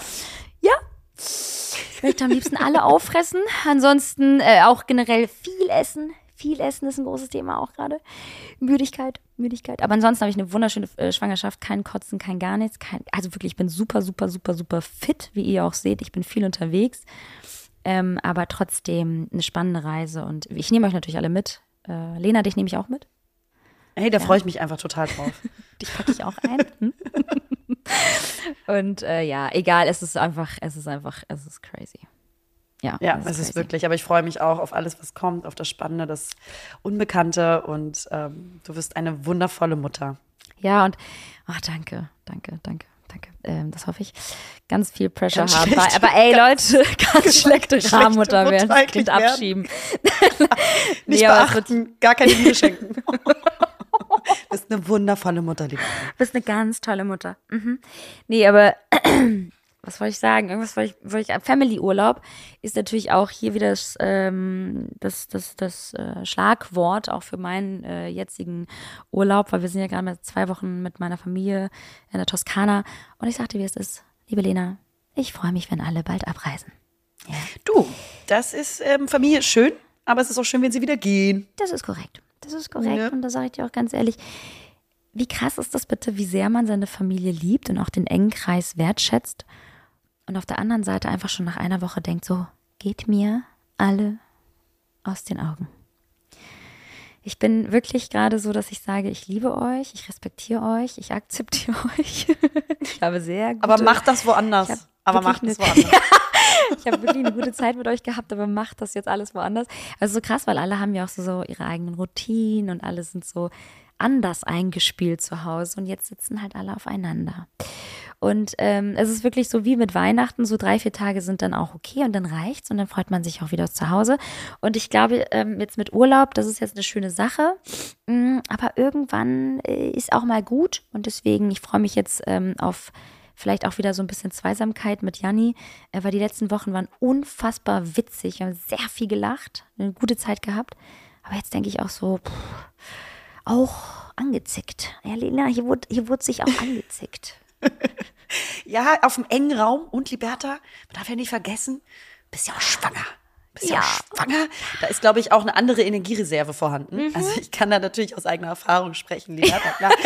Ja. Ich möchte am liebsten alle auffressen. Ansonsten äh, auch generell viel essen, viel Essen ist ein großes Thema auch gerade. Müdigkeit, Müdigkeit. Aber ansonsten habe ich eine wunderschöne äh, Schwangerschaft, kein Kotzen, kein gar nichts. Kein, also wirklich, ich bin super, super, super, super fit, wie ihr auch seht. Ich bin viel unterwegs. Ähm, aber trotzdem eine spannende Reise. Und ich nehme euch natürlich alle mit. Äh, Lena, dich nehme ich auch mit. Hey, da ja. freue ich mich einfach total drauf. dich packe ich auch ein. Hm? Und äh, ja, egal, es ist einfach, es ist einfach, es ist crazy ja, ja es ist, ist wirklich. Aber ich freue mich auch auf alles, was kommt, auf das Spannende, das Unbekannte und ähm, du wirst eine wundervolle Mutter. Ja, und ach, danke, danke, danke. Danke, ähm, das hoffe ich. Ganz viel Pressure ganz haben. Schlecht. Aber ey, ganz, Leute, ganz schlechte Rahmutter werden. Das Kind abschieben. Nicht nee, beachten, gar keine Liebe schenken. Du bist eine wundervolle Mutter, liebe. Du bist eine ganz tolle Mutter. Mhm. Nee, aber was wollte ich sagen? Irgendwas wollte ich, wollte ich Family-Urlaub ist natürlich auch hier wieder das, ähm, das, das, das äh, Schlagwort auch für meinen äh, jetzigen Urlaub, weil wir sind ja gerade mal zwei Wochen mit meiner Familie in der Toskana. Und ich sagte, wie es ist, liebe Lena, ich freue mich, wenn alle bald abreisen. Ja. Du, das ist ähm, Familie schön, aber es ist auch schön, wenn sie wieder gehen. Das ist korrekt. Das ist korrekt. Ja. Und da sage ich dir auch ganz ehrlich, wie krass ist das bitte, wie sehr man seine Familie liebt und auch den engen Kreis wertschätzt und auf der anderen Seite einfach schon nach einer Woche denkt, so geht mir alle aus den Augen. Ich bin wirklich gerade so, dass ich sage, ich liebe euch, ich respektiere euch, ich akzeptiere euch. ich habe sehr gute, Aber macht das woanders. Aber macht das woanders. ich habe wirklich eine gute Zeit mit euch gehabt, aber macht das jetzt alles woanders. Also so krass, weil alle haben ja auch so, so ihre eigenen Routinen und alle sind so anders eingespielt zu Hause und jetzt sitzen halt alle aufeinander. Und ähm, es ist wirklich so wie mit Weihnachten, so drei, vier Tage sind dann auch okay und dann reicht's und dann freut man sich auch wieder zu Hause. Und ich glaube, ähm, jetzt mit Urlaub, das ist jetzt eine schöne Sache. Mm, aber irgendwann äh, ist auch mal gut und deswegen, ich freue mich jetzt ähm, auf vielleicht auch wieder so ein bisschen Zweisamkeit mit Janni, äh, weil die letzten Wochen waren unfassbar witzig. Wir haben sehr viel gelacht, eine gute Zeit gehabt. Aber jetzt denke ich auch so, pff, auch angezickt. Ja, Lena, hier wurde, hier wurde sich auch angezickt. ja, auf dem engen Raum. Und Liberta, man darf ja nicht vergessen, bist ja auch schwanger. Bist ja, ja schwanger. Da ist, glaube ich, auch eine andere Energiereserve vorhanden. Mhm. Also ich kann da natürlich aus eigener Erfahrung sprechen, Liberta, klar.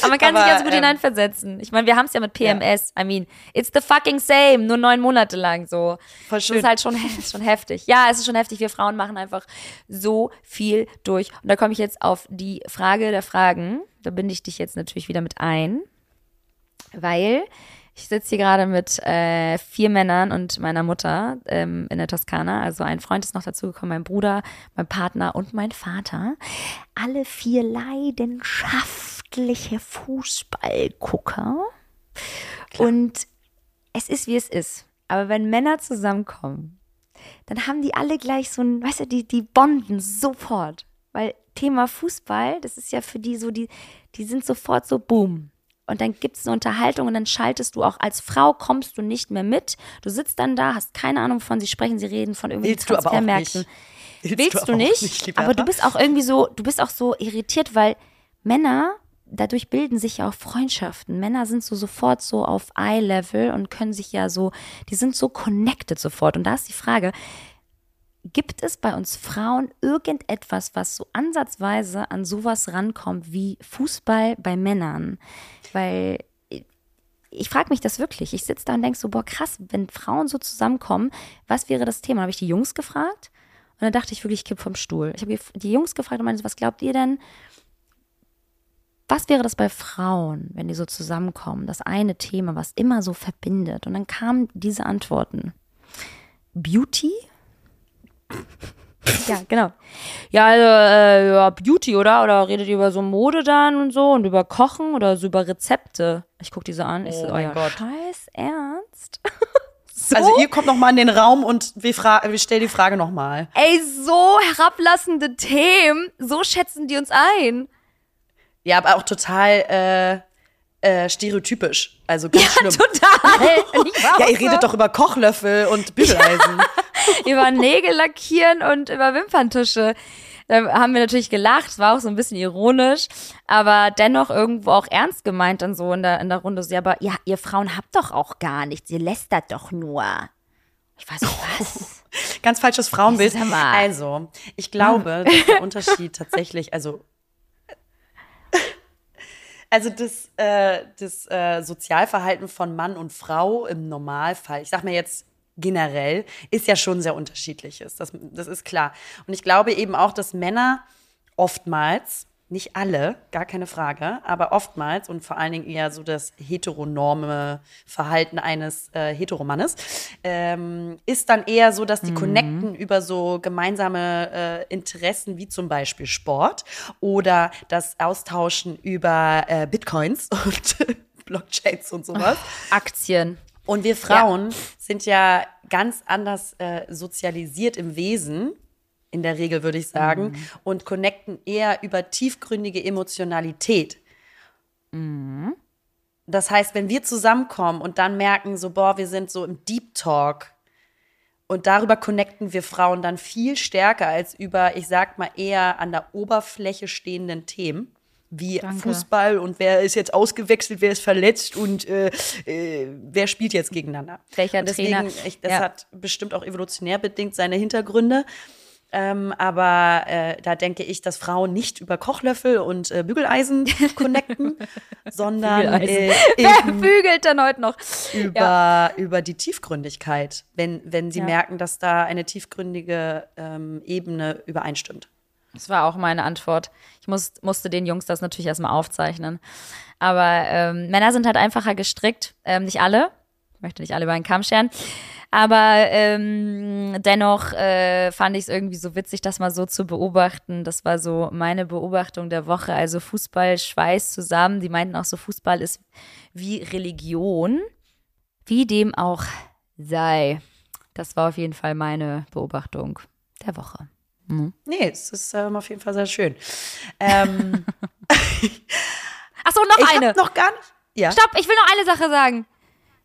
Aber man kann Aber, sich ganz gut ähm, hineinversetzen. Ich meine, wir haben es ja mit PMS. Ja. I mean, it's the fucking same, nur neun Monate lang so. Voll schön. Das ist halt schon, schon heftig. Ja, es ist schon heftig. Wir Frauen machen einfach so viel durch. Und da komme ich jetzt auf die Frage der Fragen. Da binde ich dich jetzt natürlich wieder mit ein weil ich sitze hier gerade mit äh, vier Männern und meiner Mutter ähm, in der Toskana. Also ein Freund ist noch dazugekommen, mein Bruder, mein Partner und mein Vater. Alle vier leidenschaftliche Fußballgucker. Klar. Und es ist, wie es ist. Aber wenn Männer zusammenkommen, dann haben die alle gleich so ein, weißt du, die, die bonden sofort. Weil Thema Fußball, das ist ja für die so, die, die sind sofort so boom. Und dann gibt es eine Unterhaltung und dann schaltest du auch als Frau, kommst du nicht mehr mit. Du sitzt dann da, hast keine Ahnung von, sie sprechen, sie reden von irgendwelchen Transfermärkten. Willst, Willst du, du nicht, nicht aber du bist auch irgendwie so, du bist auch so irritiert, weil Männer, dadurch bilden sich ja auch Freundschaften. Männer sind so sofort so auf Eye-Level und können sich ja so, die sind so connected sofort. Und da ist die Frage, Gibt es bei uns Frauen irgendetwas, was so ansatzweise an sowas rankommt wie Fußball bei Männern? Weil ich frage mich das wirklich. Ich sitze da und denke so, boah, krass, wenn Frauen so zusammenkommen, was wäre das Thema? Habe ich die Jungs gefragt? Und dann dachte ich wirklich, ich kipp vom Stuhl. Ich habe die Jungs gefragt und meinte, was glaubt ihr denn? Was wäre das bei Frauen, wenn die so zusammenkommen? Das eine Thema, was immer so verbindet. Und dann kamen diese Antworten. Beauty, ja, genau. Ja, also, äh, ja, Beauty, oder? Oder redet ihr über so Mode dann und so und über Kochen oder so über Rezepte? Ich gucke diese an. Ich oh so, mein Gott. Scheiß Ernst? so? Also ihr kommt noch mal in den Raum und wir, wir stellen die Frage noch mal. Ey, so herablassende Themen, so schätzen die uns ein. Ja, aber auch total äh, äh, stereotypisch. Also ganz ja, schlimm. total. ja, ihr redet doch über Kochlöffel und Bügeleisen. Über Nägel lackieren und über Wimperntusche. Da haben wir natürlich gelacht, war auch so ein bisschen ironisch, aber dennoch irgendwo auch ernst gemeint dann so in der, in der Runde. So, ja, aber ja, ihr Frauen habt doch auch gar nichts, ihr lästert doch nur. Ich weiß nicht was. Ganz falsches Frauenbild. Also, ich glaube, dass der Unterschied tatsächlich, also also das, äh, das äh, Sozialverhalten von Mann und Frau im Normalfall, ich sag mir jetzt generell ist ja schon sehr unterschiedlich ist. Das, das ist klar. Und ich glaube eben auch, dass Männer oftmals, nicht alle, gar keine Frage, aber oftmals und vor allen Dingen eher so das heteronorme Verhalten eines äh, Heteromannes, ähm, ist dann eher so, dass die mhm. connecten über so gemeinsame äh, Interessen wie zum Beispiel Sport oder das Austauschen über äh, Bitcoins und Blockchains und sowas. Aktien. Und wir Frauen ja. sind ja ganz anders äh, sozialisiert im Wesen, in der Regel würde ich sagen, mhm. und connecten eher über tiefgründige Emotionalität. Mhm. Das heißt, wenn wir zusammenkommen und dann merken, so, boah, wir sind so im Deep Talk und darüber connecten wir Frauen dann viel stärker als über, ich sag mal, eher an der Oberfläche stehenden Themen wie Danke. Fußball und wer ist jetzt ausgewechselt, wer ist verletzt und äh, äh, wer spielt jetzt gegeneinander. Welcher deswegen, Trainer? Ich, das ja. hat bestimmt auch evolutionär bedingt seine Hintergründe. Ähm, aber äh, da denke ich, dass Frauen nicht über Kochlöffel und äh, Bügeleisen connecten, sondern äh, bügelt dann heute noch? Über, ja. über die Tiefgründigkeit, wenn, wenn sie ja. merken, dass da eine tiefgründige ähm, Ebene übereinstimmt. Das war auch meine Antwort. Ich muss, musste den Jungs das natürlich erstmal aufzeichnen. Aber ähm, Männer sind halt einfacher gestrickt. Ähm, nicht alle. Ich möchte nicht alle über einen Kamm scheren. Aber ähm, dennoch äh, fand ich es irgendwie so witzig, das mal so zu beobachten. Das war so meine Beobachtung der Woche. Also Fußball schweißt zusammen. Die meinten auch so, Fußball ist wie Religion. Wie dem auch sei. Das war auf jeden Fall meine Beobachtung der Woche. Mhm. Nee, es ist ähm, auf jeden Fall sehr schön. Ähm, Achso, noch ich eine. noch gar nicht. Ja. Stopp, ich will noch eine Sache sagen.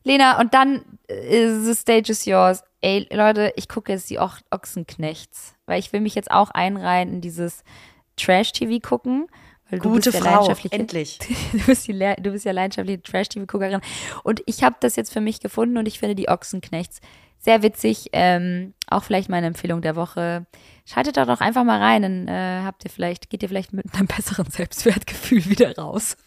Lena, und dann uh, the stage is yours. Ey, Leute, ich gucke jetzt die o Ochsenknechts, weil ich will mich jetzt auch einreihen in dieses Trash-TV gucken. Weil du Gute bist ja Frau, endlich. Du bist, die, du bist ja leidenschaftliche Trash-TV-Guckerin. Und ich habe das jetzt für mich gefunden und ich finde die Ochsenknechts sehr witzig. Ähm, auch vielleicht meine Empfehlung der Woche. Schaltet da doch einfach mal rein, dann äh, habt ihr vielleicht, geht ihr vielleicht mit einem besseren Selbstwertgefühl wieder raus.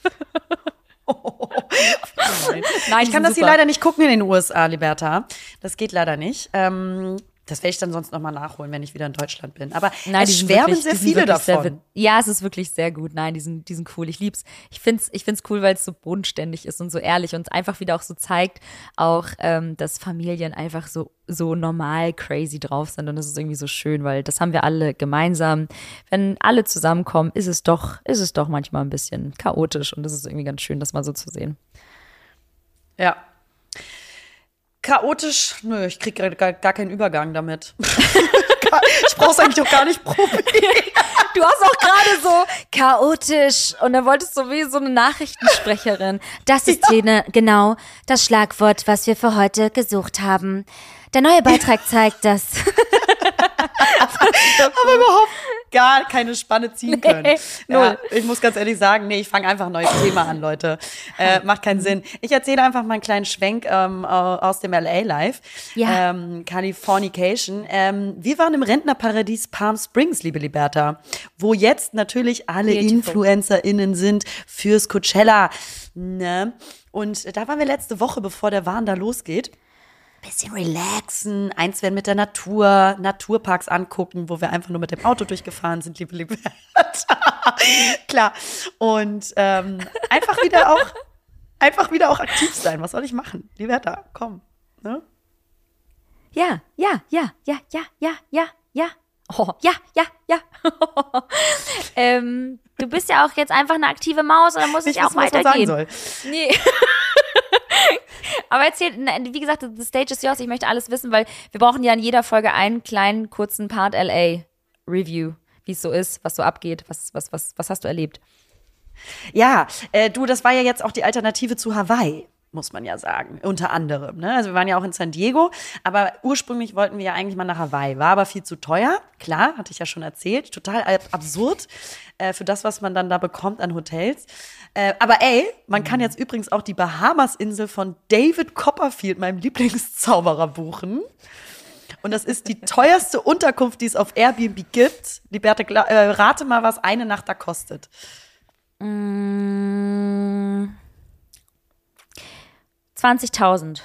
oh, nein. nein, ich kann das hier leider nicht gucken in den USA, Liberta. Das geht leider nicht. Ähm, das werde ich dann sonst nochmal nachholen, wenn ich wieder in Deutschland bin. Aber Nein, es schwärmen wirklich, sehr viele davon. Sehr, ja, es ist wirklich sehr gut. Nein, die sind, die sind cool. Ich lieb's. Ich find's, ich find's cool, weil es so bodenständig ist und so ehrlich und einfach wieder auch so zeigt, auch, ähm, dass Familien einfach so, so normal crazy drauf sind. Und das ist irgendwie so schön, weil das haben wir alle gemeinsam. Wenn alle zusammenkommen, ist es doch, ist es doch manchmal ein bisschen chaotisch und das ist irgendwie ganz schön, das mal so zu sehen. Ja, chaotisch, nö, ich krieg gar, gar keinen Übergang damit. ich brauch's eigentlich auch gar nicht probieren. Du hast auch gerade so chaotisch und dann wolltest du wie so eine Nachrichtensprecherin. Das ist ja. genau das Schlagwort, was wir für heute gesucht haben. Der neue Beitrag zeigt das. Aber überhaupt gar keine Spanne ziehen können. Nee, ja, ich muss ganz ehrlich sagen, nee, ich fange einfach ein neues Thema an, Leute. Äh, macht keinen Sinn. Ich erzähle einfach mal einen kleinen Schwenk ähm, aus dem LA Live. Ja. Ähm, Californication. Ähm, wir waren im Rentnerparadies Palm Springs, liebe Liberta, wo jetzt natürlich alle Beautiful. InfluencerInnen sind fürs Coachella. Ne? Und da waren wir letzte Woche, bevor der Wahn da losgeht bisschen relaxen, eins werden mit der Natur, Naturparks angucken, wo wir einfach nur mit dem Auto durchgefahren sind, liebe liebe. Klar. Und ähm, einfach wieder auch, einfach wieder auch aktiv sein. Was soll ich machen? Liebe Hertha, komm. Ne? Ja, ja, ja, ja, ja, ja, ja, ja. Oh, ja, ja, ja. ähm, du bist ja auch jetzt einfach eine aktive Maus und dann muss ich, ich auch weitergehen. Was man sagen soll. Nee. Aber erzähl, wie gesagt, the stage is yours. Ich möchte alles wissen, weil wir brauchen ja in jeder Folge einen kleinen, kurzen Part LA Review, wie es so ist, was so abgeht. Was, was, was, was hast du erlebt? Ja, äh, du, das war ja jetzt auch die Alternative zu Hawaii muss man ja sagen, unter anderem. Ne? Also wir waren ja auch in San Diego, aber ursprünglich wollten wir ja eigentlich mal nach Hawaii. War aber viel zu teuer, klar, hatte ich ja schon erzählt. Total absurd äh, für das, was man dann da bekommt an Hotels. Äh, aber ey, man kann mhm. jetzt übrigens auch die Bahamas-Insel von David Copperfield, meinem Lieblingszauberer, buchen. Und das ist die teuerste Unterkunft, die es auf Airbnb gibt. Liberta, äh, rate mal, was eine Nacht da kostet. Mmh. 20.000.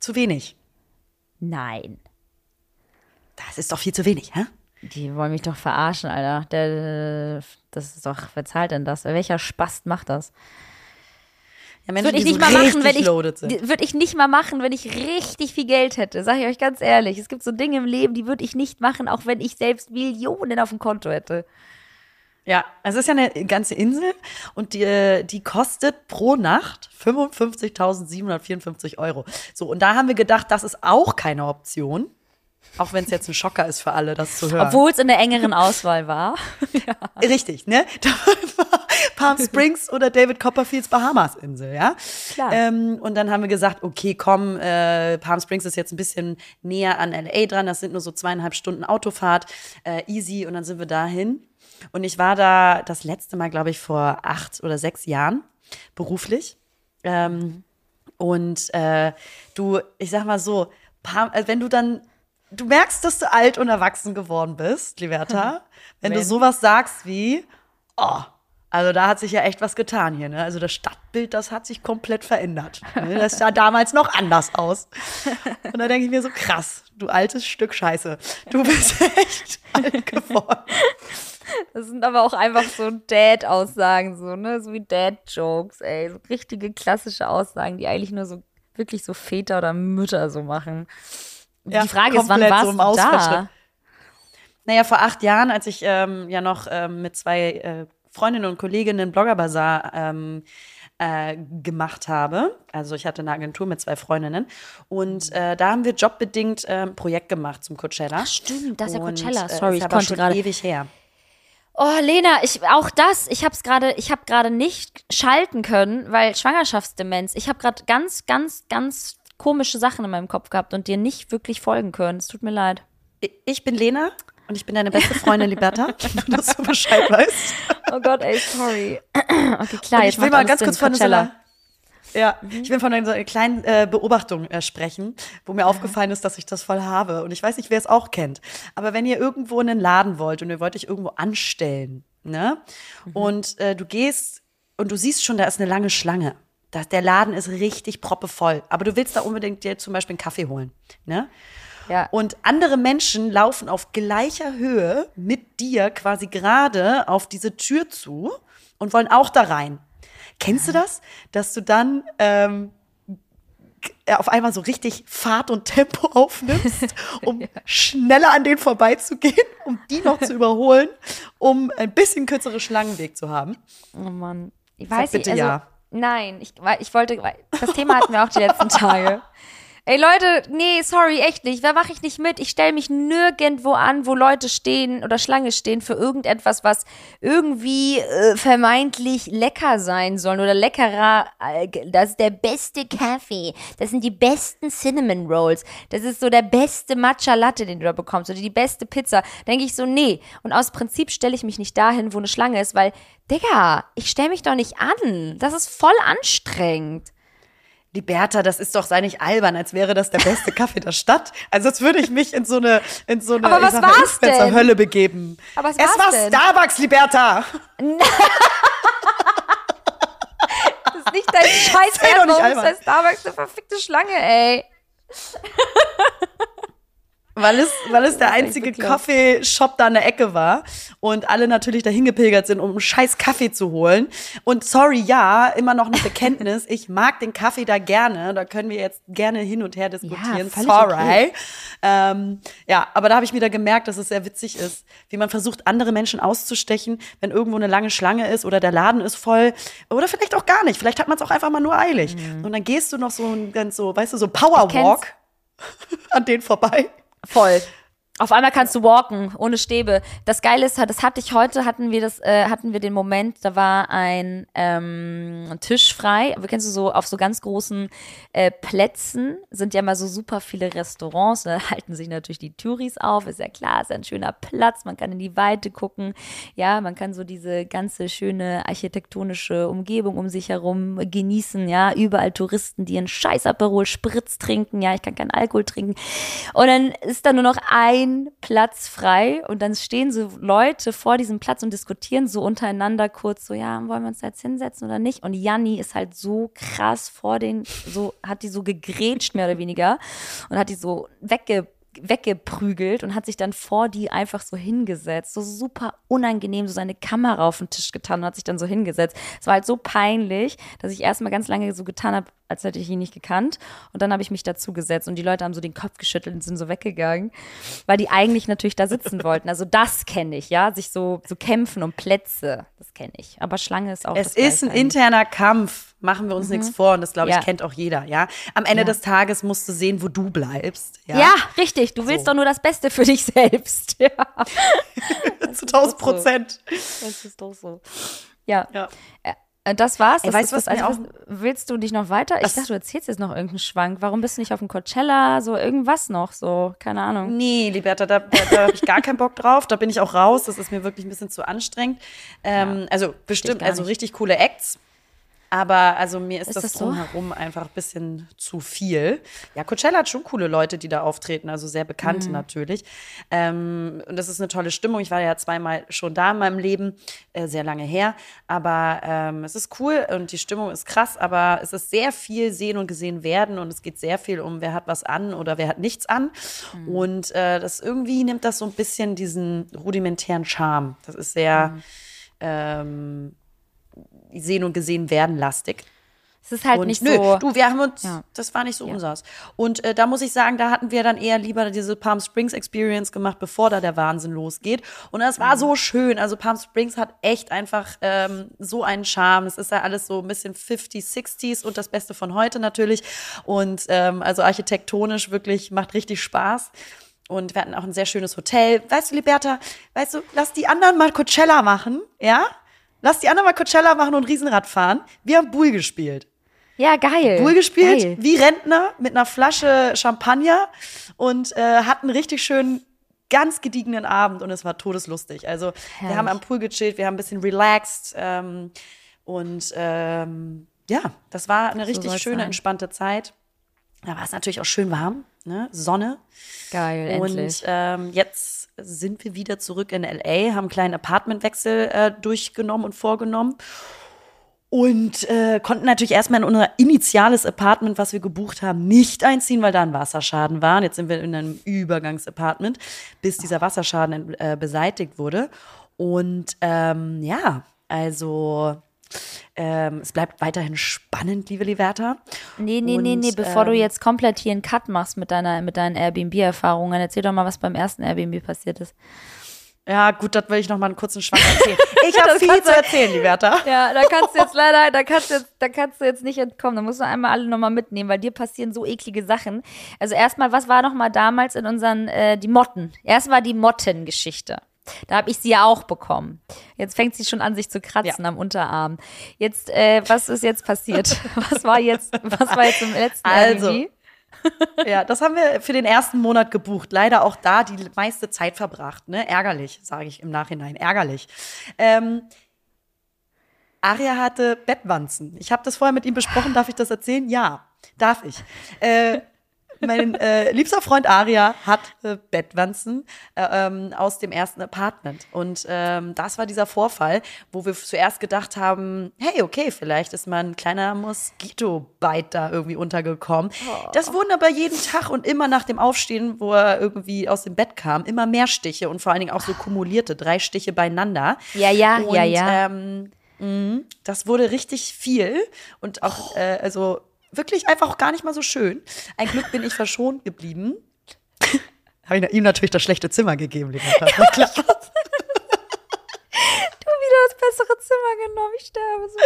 Zu wenig. Nein. Das ist doch viel zu wenig, hä? Die wollen mich doch verarschen, Alter. Der, das ist doch, wer zahlt denn das? Welcher Spast macht das? Ja, würde ich nicht so mal machen, wenn ich würde ich nicht mal machen, wenn ich richtig viel Geld hätte. Sag ich euch ganz ehrlich, es gibt so Dinge im Leben, die würde ich nicht machen, auch wenn ich selbst Millionen auf dem Konto hätte. Ja, es ist ja eine ganze Insel und die, die kostet pro Nacht 55.754 Euro. So, und da haben wir gedacht, das ist auch keine Option. Auch wenn es jetzt ein Schocker ist für alle, das zu hören. Obwohl es in der engeren Auswahl war. ja. Richtig, ne? Palm Springs oder David Copperfields Bahamas-Insel, ja? Klar. Ähm, und dann haben wir gesagt, okay, komm, äh, Palm Springs ist jetzt ein bisschen näher an LA dran, das sind nur so zweieinhalb Stunden Autofahrt, äh, easy, und dann sind wir dahin. Und ich war da das letzte Mal, glaube ich, vor acht oder sechs Jahren beruflich. Ähm, und äh, du, ich sag mal so, äh, wenn du dann, du merkst, dass du alt und erwachsen geworden bist, Liberta, wenn, wenn du sowas sagst wie, oh, also da hat sich ja echt was getan hier. Ne? Also das Stadtbild, das hat sich komplett verändert. Ne? Das sah damals noch anders aus. Und da denke ich mir so, krass, du altes Stück Scheiße. Du bist echt alt geworden. Das sind aber auch einfach so Dad-Aussagen, so, ne? So wie Dad-Jokes, ey. So richtige klassische Aussagen, die eigentlich nur so wirklich so Väter oder Mütter so machen. Ja, die Frage ist, wann warst so du da? Naja, vor acht Jahren, als ich ähm, ja noch ähm, mit zwei äh, Freundinnen und Kolleginnen Bloggerbazar ähm, äh, gemacht habe. Also ich hatte eine Agentur mit zwei Freundinnen und äh, da haben wir jobbedingt ein Projekt gemacht zum Coachella. Ach, stimmt, das ist ja Coachella. Äh, Sorry, ich konnte gerade ewig her. Oh, Lena, ich auch das, ich habe es gerade, ich habe gerade nicht schalten können, weil Schwangerschaftsdemenz. Ich habe gerade ganz ganz ganz komische Sachen in meinem Kopf gehabt und dir nicht wirklich folgen können. Es tut mir leid. Ich bin Lena und ich bin deine beste Freundin Liberta, dass du Bescheid weißt. Oh Gott, ey, sorry. Okay, klar, und ich will mal ganz kurz von so einer, ja, mhm. ich will von einer kleinen äh, Beobachtung äh, sprechen, wo mir aufgefallen ist, dass ich das voll habe. Und ich weiß nicht, wer es auch kennt. Aber wenn ihr irgendwo in einen Laden wollt und ihr wollt euch irgendwo anstellen, ne? Mhm. Und äh, du gehst und du siehst schon, da ist eine lange Schlange. Das, der Laden ist richtig proppevoll. Aber du willst da unbedingt dir zum Beispiel einen Kaffee holen, ne? Ja. Und andere Menschen laufen auf gleicher Höhe mit dir quasi gerade auf diese Tür zu und wollen auch da rein. Kennst du das? Dass du dann ähm, auf einmal so richtig Fahrt und Tempo aufnimmst, um ja. schneller an denen vorbeizugehen, um die noch zu überholen, um ein bisschen kürzere Schlangenweg zu haben. Oh Mann. Ich weiß Sag bitte nicht, also, ja. Nein, ich, ich wollte, das Thema hatten wir auch die letzten Tage. Ey Leute, nee, sorry, echt nicht. Da mache ich nicht mit. Ich stelle mich nirgendwo an, wo Leute stehen oder Schlange stehen für irgendetwas, was irgendwie äh, vermeintlich lecker sein soll oder leckerer. Äh, das ist der beste Kaffee. Das sind die besten Cinnamon Rolls. Das ist so der beste Matcha Latte, den du da bekommst oder die beste Pizza. Denke ich so, nee. Und aus Prinzip stelle ich mich nicht dahin, wo eine Schlange ist, weil, Digga, ich stelle mich doch nicht an. Das ist voll anstrengend. Liberta, das ist doch sei nicht albern, als wäre das der beste Kaffee der Stadt. Also als würde ich mich in so eine in so eine Aber was sag war's denn? Hölle begeben. Aber was es war's war denn? Starbucks, Liberta. Das ist nicht dein Scheiß Ernst, das ist Starbucks eine verfickte Schlange, ey. Weil es, weil es der einzige. Kaffeeshop da an der Ecke war und alle natürlich dahin gepilgert sind, um einen scheiß Kaffee zu holen. Und sorry, ja, immer noch ein Bekenntnis. ich mag den Kaffee da gerne. Da können wir jetzt gerne hin und her diskutieren. völlig sorry. okay. Ähm, ja, aber da habe ich wieder gemerkt, dass es sehr witzig ist, wie man versucht, andere Menschen auszustechen, wenn irgendwo eine lange Schlange ist oder der Laden ist voll. Oder vielleicht auch gar nicht. Vielleicht hat man es auch einfach mal nur eilig. Und dann gehst du noch so ein ganz so, weißt du, so Powerwalk an denen vorbei. Voll. Auf einmal kannst du walken, ohne Stäbe. Das Geile ist, das hatte ich heute, hatten wir das, äh, hatten wir den Moment, da war ein ähm, Tisch frei. Aber kennst du so, auf so ganz großen äh, Plätzen sind ja mal so super viele Restaurants. Da halten sich natürlich die Touris auf, ist ja klar, ist ein schöner Platz, man kann in die Weite gucken. Ja, man kann so diese ganze schöne architektonische Umgebung um sich herum genießen. Ja, überall Touristen, die einen scheiß Aperol Spritz trinken. Ja, ich kann keinen Alkohol trinken. Und dann ist da nur noch ein Platz frei und dann stehen so Leute vor diesem Platz und diskutieren so untereinander kurz so, ja, wollen wir uns jetzt hinsetzen oder nicht? Und Janni ist halt so krass vor den, so, hat die so gegrätscht, mehr oder weniger, und hat die so wegge weggeprügelt und hat sich dann vor die einfach so hingesetzt. So super unangenehm, so seine Kamera auf den Tisch getan und hat sich dann so hingesetzt. Es war halt so peinlich, dass ich erstmal ganz lange so getan habe, als hätte ich ihn nicht gekannt. Und dann habe ich mich dazu gesetzt und die Leute haben so den Kopf geschüttelt und sind so weggegangen, weil die eigentlich natürlich da sitzen wollten. Also das kenne ich, ja, sich so, so kämpfen um Plätze, das kenne ich. Aber Schlange ist auch Es ist ein Gleiche interner Kampf, machen wir uns nichts vor und das glaube ich Ja. kennt auch jeder, ja. Am Ende Ja. des Tages musst du sehen, wo du bleibst, ja. Ja, richtig. Du willst So. doch nur das Beste für dich selbst. Ja, zu 1000 Prozent. das ist doch so. Ja. Ja. Äh, Das war's. Ey, Das weißt du, das was mir Einzige. Willst du dich noch weiter? Ich Das- dachte, du erzählst jetzt noch irgendeinen Schwank. Warum bist du nicht auf dem Coachella? So irgendwas noch? So, keine Ahnung. Nee, Liberta, da, da, da habe ich gar keinen Bock drauf. Da bin ich auch raus. Das ist mir wirklich ein bisschen zu anstrengend. Ähm, also bestimmt, also richtig coole Acts. Aber also mir ist, Ist das, das so? drumherum einfach ein bisschen zu viel. Ja, Coachella hat schon coole Leute, die da auftreten, also sehr bekannte Mhm. natürlich. Ähm, und das ist eine tolle Stimmung. Ich war ja zweimal schon da in meinem Leben, äh, sehr lange her. Aber ähm, es ist cool und die Stimmung ist krass, aber es ist sehr viel sehen und gesehen werden und es geht sehr viel um, wer hat was an oder wer hat nichts an. Mhm. Und äh, das irgendwie nimmt das so ein bisschen diesen rudimentären Charme. Das ist sehr Mhm. ähm, sehen und gesehen werden lastig. Es ist halt Und nicht nö, so. du, wir haben uns, Ja. das war nicht so unseres. Und äh, da muss ich sagen, da hatten wir dann eher lieber diese Palm Springs Experience gemacht, bevor da der Wahnsinn losgeht. Und das Mhm. war so schön. Also Palm Springs hat echt einfach ähm, so einen Charme. Es ist ja alles so ein bisschen 50s, 60s und das Beste von heute natürlich. Und ähm, also architektonisch wirklich macht richtig Spaß. Und wir hatten auch ein sehr schönes Hotel. Weißt du, Liberta, weißt du, lass die anderen mal Coachella machen, ja? Lass die anderen mal Coachella machen und Riesenrad fahren. Wir haben Bull gespielt. ja, geil. Bull gespielt, Geil. wie Rentner mit einer Flasche Champagner und äh, hatten richtig schön ganz gediegenen Abend und es war todeslustig. Also wir Herrlich. haben am Pool gechillt, wir haben ein bisschen relaxed ähm, und ähm, ja, das war eine richtig schöne, sein. entspannte Zeit. Da war es natürlich auch schön warm, ne? Sonne. Geil, endlich. Und ähm, jetzt sind wir wieder zurück in LA, haben einen kleinen Apartmentwechsel äh, durchgenommen und vorgenommen. Und äh, konnten natürlich erstmal in unser initiales Apartment, was wir gebucht haben, nicht einziehen, weil da ein Wasserschaden war. Und jetzt sind wir in einem Übergangsapartment, bis dieser Wasserschaden äh, beseitigt wurde. Und ähm, ja, also ähm, es bleibt weiterhin spannend, liebe Liberta. Nee, nee, nee, nee, Und, bevor du ähm, jetzt komplett hier einen Cut machst mit, deiner, mit deinen Airbnb-Erfahrungen, erzähl doch mal, was beim ersten Airbnb passiert ist. Ja, gut, das will ich noch mal einen kurzen Schwank erzählen. Ich habe viel zu erzählen, Liberta. Ja, da kannst du jetzt leider, da kannst du jetzt, da kannst du jetzt nicht entkommen. Da musst du einmal alle nochmal mitnehmen, weil dir passieren so eklige Sachen. Also erstmal, was war noch mal damals in unseren, äh, die Motten? Erst war die Mottengeschichte. Da habe ich sie ja auch bekommen. Jetzt fängt sie schon an, sich zu kratzen ja. am Unterarm. Jetzt, äh, was ist jetzt passiert? was war jetzt, was war jetzt im letzten also, Airbnb? ja, das haben wir für den ersten Monat gebucht. Leider auch da die meiste Zeit verbracht. Ne? Ärgerlich, sage ich im Nachhinein. Ärgerlich. Ähm, Aria hatte Bettwanzen. Ich habe das vorher mit ihm besprochen. Darf ich das erzählen? Ja, darf ich. Äh, mein äh, liebster Freund Aria hat äh, Bettwanzen äh, ähm, aus dem ersten Apartment. Und ähm, das war dieser Vorfall, wo wir zuerst gedacht haben, hey, okay, vielleicht ist mal ein kleiner Moskito-Bite da irgendwie untergekommen. Oh. Das wurden aber jeden Tag und immer nach dem Aufstehen, wo er irgendwie aus dem Bett kam, immer mehr Stiche und vor allen Dingen auch so kumulierte, drei Stiche beieinander. Ja, ja, und, ja, ja. Ähm, mh, das wurde richtig viel und auch, oh. äh, also wirklich einfach auch gar nicht mal so schön. Ein Glück bin ich verschont geblieben. Habe ich ihm natürlich das schlechte Zimmer gegeben, lieber. Ja, klar. du wieder das bessere Zimmer genommen, ich sterbe so.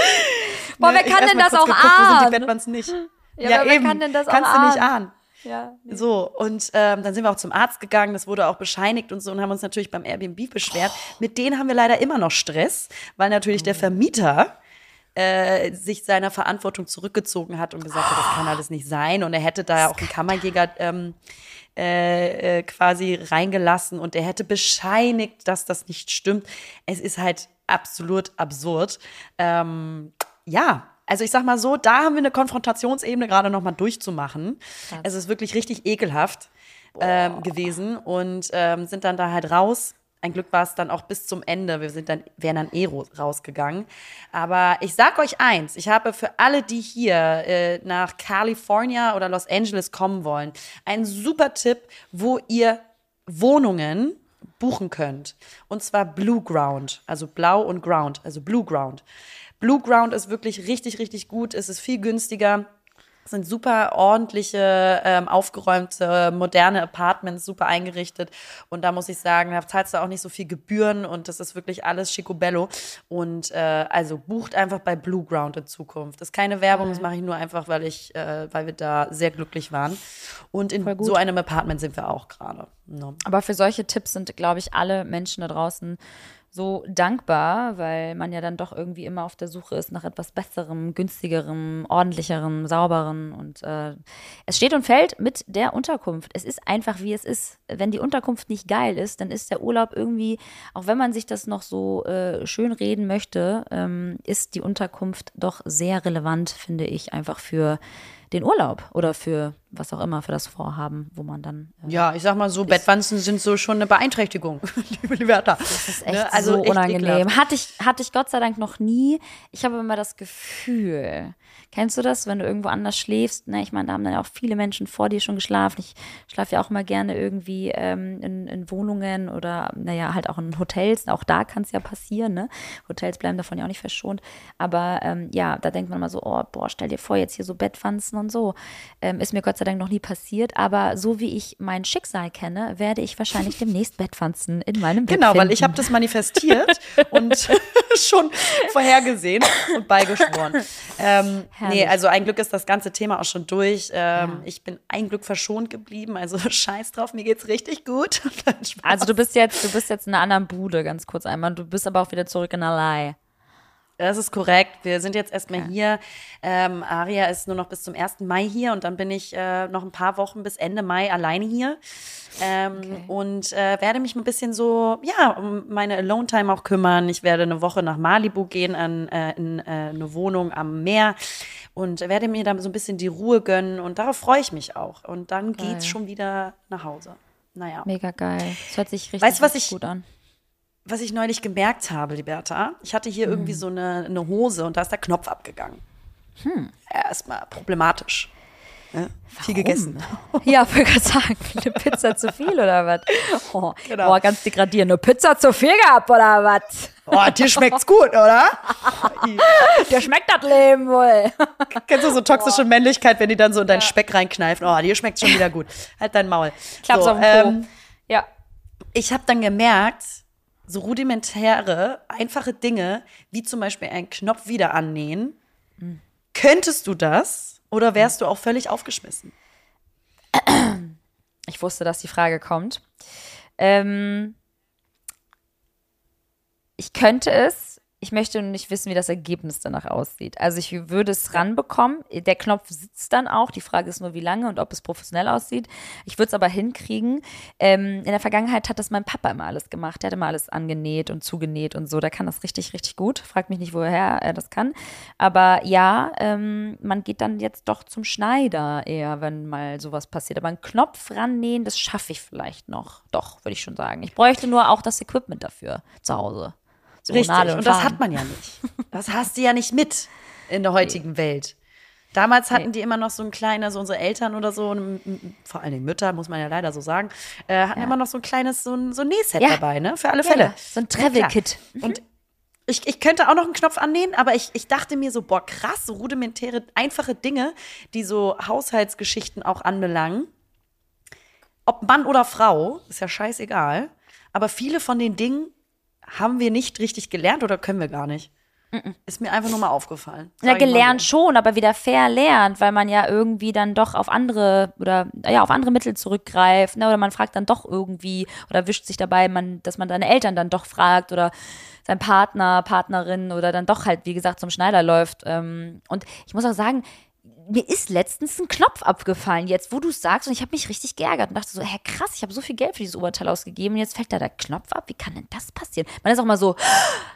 Boah, wer kann denn das auch geguckt, ahnen? Wo sind die Bettmanns nicht? Ja, ja eben. kann denn das Kannst auch du nicht ahnen. Ja, nee. So, und ähm, dann sind wir auch zum Arzt gegangen, das wurde auch bescheinigt und so und haben uns natürlich beim Airbnb beschwert. Oh. Mit denen haben wir leider immer noch Stress, weil natürlich der Vermieter äh, sich seiner Verantwortung zurückgezogen hat und gesagt hat, das kann alles nicht sein. Und er hätte da ja auch einen Kammerjäger ähm, äh, äh, quasi reingelassen und er hätte bescheinigt, dass das nicht stimmt. Es ist halt absolut absurd. Ähm, ja, also ich sag mal so, da haben wir eine Konfrontationsebene gerade noch mal durchzumachen. Es ist wirklich richtig ekelhaft ähm, gewesen und ähm, sind dann da halt raus ein Glück war es dann auch bis zum Ende. Wir sind dann, wären dann eh rausgegangen. Aber ich sag euch eins, ich habe für alle, die hier äh, nach California oder Los Angeles kommen wollen, einen super Tipp, wo ihr Wohnungen buchen könnt. Und zwar Blue Ground, also blau und Ground, also Blue Ground. Blue Ground ist wirklich richtig, richtig gut. Es ist viel günstiger sind super ordentliche, ähm, aufgeräumte, moderne Apartments, super eingerichtet. Und da muss ich sagen, da zahlst du auch nicht so viel Gebühren und das ist wirklich alles Schicobello. Und äh, also bucht einfach bei Blue Ground in Zukunft. Das ist keine Werbung, das mache ich nur einfach, weil ich, äh, weil wir da sehr glücklich waren. Und in so einem Apartment sind wir auch gerade. No. Ne? Aber für solche Tipps sind, glaube ich, alle Menschen da draußen so dankbar, weil man ja dann doch irgendwie immer auf der Suche ist nach etwas Besserem, günstigerem, ordentlicherem, sauberem. Und äh, es steht und fällt mit der Unterkunft. Es ist einfach, wie es ist. Wenn die Unterkunft nicht geil ist, dann ist der Urlaub irgendwie, auch wenn man sich das noch so äh, schön reden möchte, ähm, ist die Unterkunft doch sehr relevant, finde ich, einfach für den Urlaub oder für was auch immer, für das Vorhaben, wo man dann. Äh, ja, ich sag mal so, Bettwanzen sind so schon eine Beeinträchtigung, liebe Wörter. Das ist echt ne? also so echt unangenehm. Hatte ich, hatte ich Gott sei Dank noch nie. Ich habe immer das Gefühl, Kennst du das, wenn du irgendwo anders schläfst? Ne? Ich meine, da haben dann ja auch viele Menschen vor dir schon geschlafen. Ich schlafe ja auch immer gerne irgendwie ähm, in, in, Wohnungen oder, naja, halt auch in Hotels. Auch da kann es ja passieren. Ne? Hotels bleiben davon ja auch nicht verschont. Aber ähm, ja, da denkt man mal so, oh, boah, stell dir vor, jetzt hier so Bettwanzen und so. Ähm, ist mir Gott sei Dank noch nie passiert. Aber so wie ich mein Schicksal kenne, werde ich wahrscheinlich demnächst Bettwanzen in meinem Bett Genau, finden. weil ich habe das manifestiert und schon vorhergesehen und beigeschworen. Ähm, nee, also ein Glück ist das ganze Thema auch schon durch. Ähm, ja. Ich bin ein Glück verschont geblieben, also scheiß drauf, mir geht's richtig gut. also du bist jetzt, du bist jetzt in einer anderen Bude, ganz kurz einmal. Du bist aber auch wieder zurück in Alai. Das ist korrekt. Wir sind jetzt erstmal okay. hier. Ähm, Aria ist nur noch bis zum 1. Mai hier und dann bin ich äh, noch ein paar Wochen bis Ende Mai alleine hier. Ähm, okay. Und äh, werde mich ein bisschen so, ja, um meine Alone-Time auch kümmern. Ich werde eine Woche nach Malibu gehen, an, äh, in äh, eine Wohnung am Meer und werde mir da so ein bisschen die Ruhe gönnen. Und darauf freue ich mich auch. Und dann geil. geht's schon wieder nach Hause. Naja. Mega geil. Das hört sich richtig, weißt, was ich, gut an was ich neulich gemerkt habe, Liberta, ich hatte hier hm. irgendwie so eine, eine, Hose und da ist der Knopf abgegangen. Hm. Erstmal problematisch. Ja, viel gegessen. Ja, wollte gerade sagen, eine Pizza zu viel oder was? Oh, genau. Boah, ganz degradierend. Eine Pizza zu viel gehabt oder was? Oh, dir schmeckt's gut, oder? dir schmeckt das Leben wohl. Kennst du so toxische Boah. Männlichkeit, wenn die dann so in deinen ja. Speck reinkneifen? Oh, dir schmeckt's schon wieder gut. Halt dein Maul. Klapp's so, auf den Po. Ähm, ja. Ich habe dann gemerkt, so rudimentäre, einfache Dinge, wie zum Beispiel einen Knopf wieder annähen, mhm. könntest du das oder wärst du auch völlig aufgeschmissen? Ich wusste, dass die Frage kommt. Ähm, ich könnte es, ich möchte nicht wissen, wie das Ergebnis danach aussieht. Also ich würde es ranbekommen. Der Knopf sitzt dann auch. Die Frage ist nur, wie lange und ob es professionell aussieht. Ich würde es aber hinkriegen. Ähm, in der Vergangenheit hat das mein Papa immer alles gemacht. Der hat immer alles angenäht und zugenäht und so. Der kann das richtig, richtig gut. Fragt mich nicht, woher er das kann. Aber ja, ähm, man geht dann jetzt doch zum Schneider eher, wenn mal sowas passiert. Aber einen Knopf rannähen, das schaffe ich vielleicht noch. Doch, würde ich schon sagen. Ich bräuchte nur auch das Equipment dafür zu Hause. Richtig, und, und das hat man ja nicht. Das hast du ja nicht mit in der heutigen nee. Welt. Damals hatten nee. die immer noch so ein kleines, so unsere Eltern oder so, vor allen Dingen Mütter, muss man ja leider so sagen, äh, hatten ja. immer noch so ein kleines, so ein, so ein Nähset ja. dabei, ne? Für alle Fälle. Ja, so ein Travel-Kit. Mhm. Und ich, ich könnte auch noch einen Knopf annähen, aber ich, ich dachte mir so, boah, krass, so rudimentäre, einfache Dinge, die so Haushaltsgeschichten auch anbelangen. Ob Mann oder Frau, ist ja scheißegal. Aber viele von den Dingen haben wir nicht richtig gelernt oder können wir gar nicht? Ist mir einfach nur mal aufgefallen. Ja, gelernt so. schon, aber wieder verlernt, weil man ja irgendwie dann doch auf andere oder ja, auf andere Mittel zurückgreift, ne? Oder man fragt dann doch irgendwie oder wischt sich dabei, man, dass man seine Eltern dann doch fragt oder sein Partner, Partnerin oder dann doch halt, wie gesagt, zum Schneider läuft. Ähm, und ich muss auch sagen, mir ist letztens ein Knopf abgefallen, jetzt wo du es sagst, und ich habe mich richtig geärgert und dachte so, hä, krass, ich habe so viel Geld für dieses Oberteil ausgegeben und jetzt fällt da der Knopf ab. Wie kann denn das passieren? Man ist auch mal so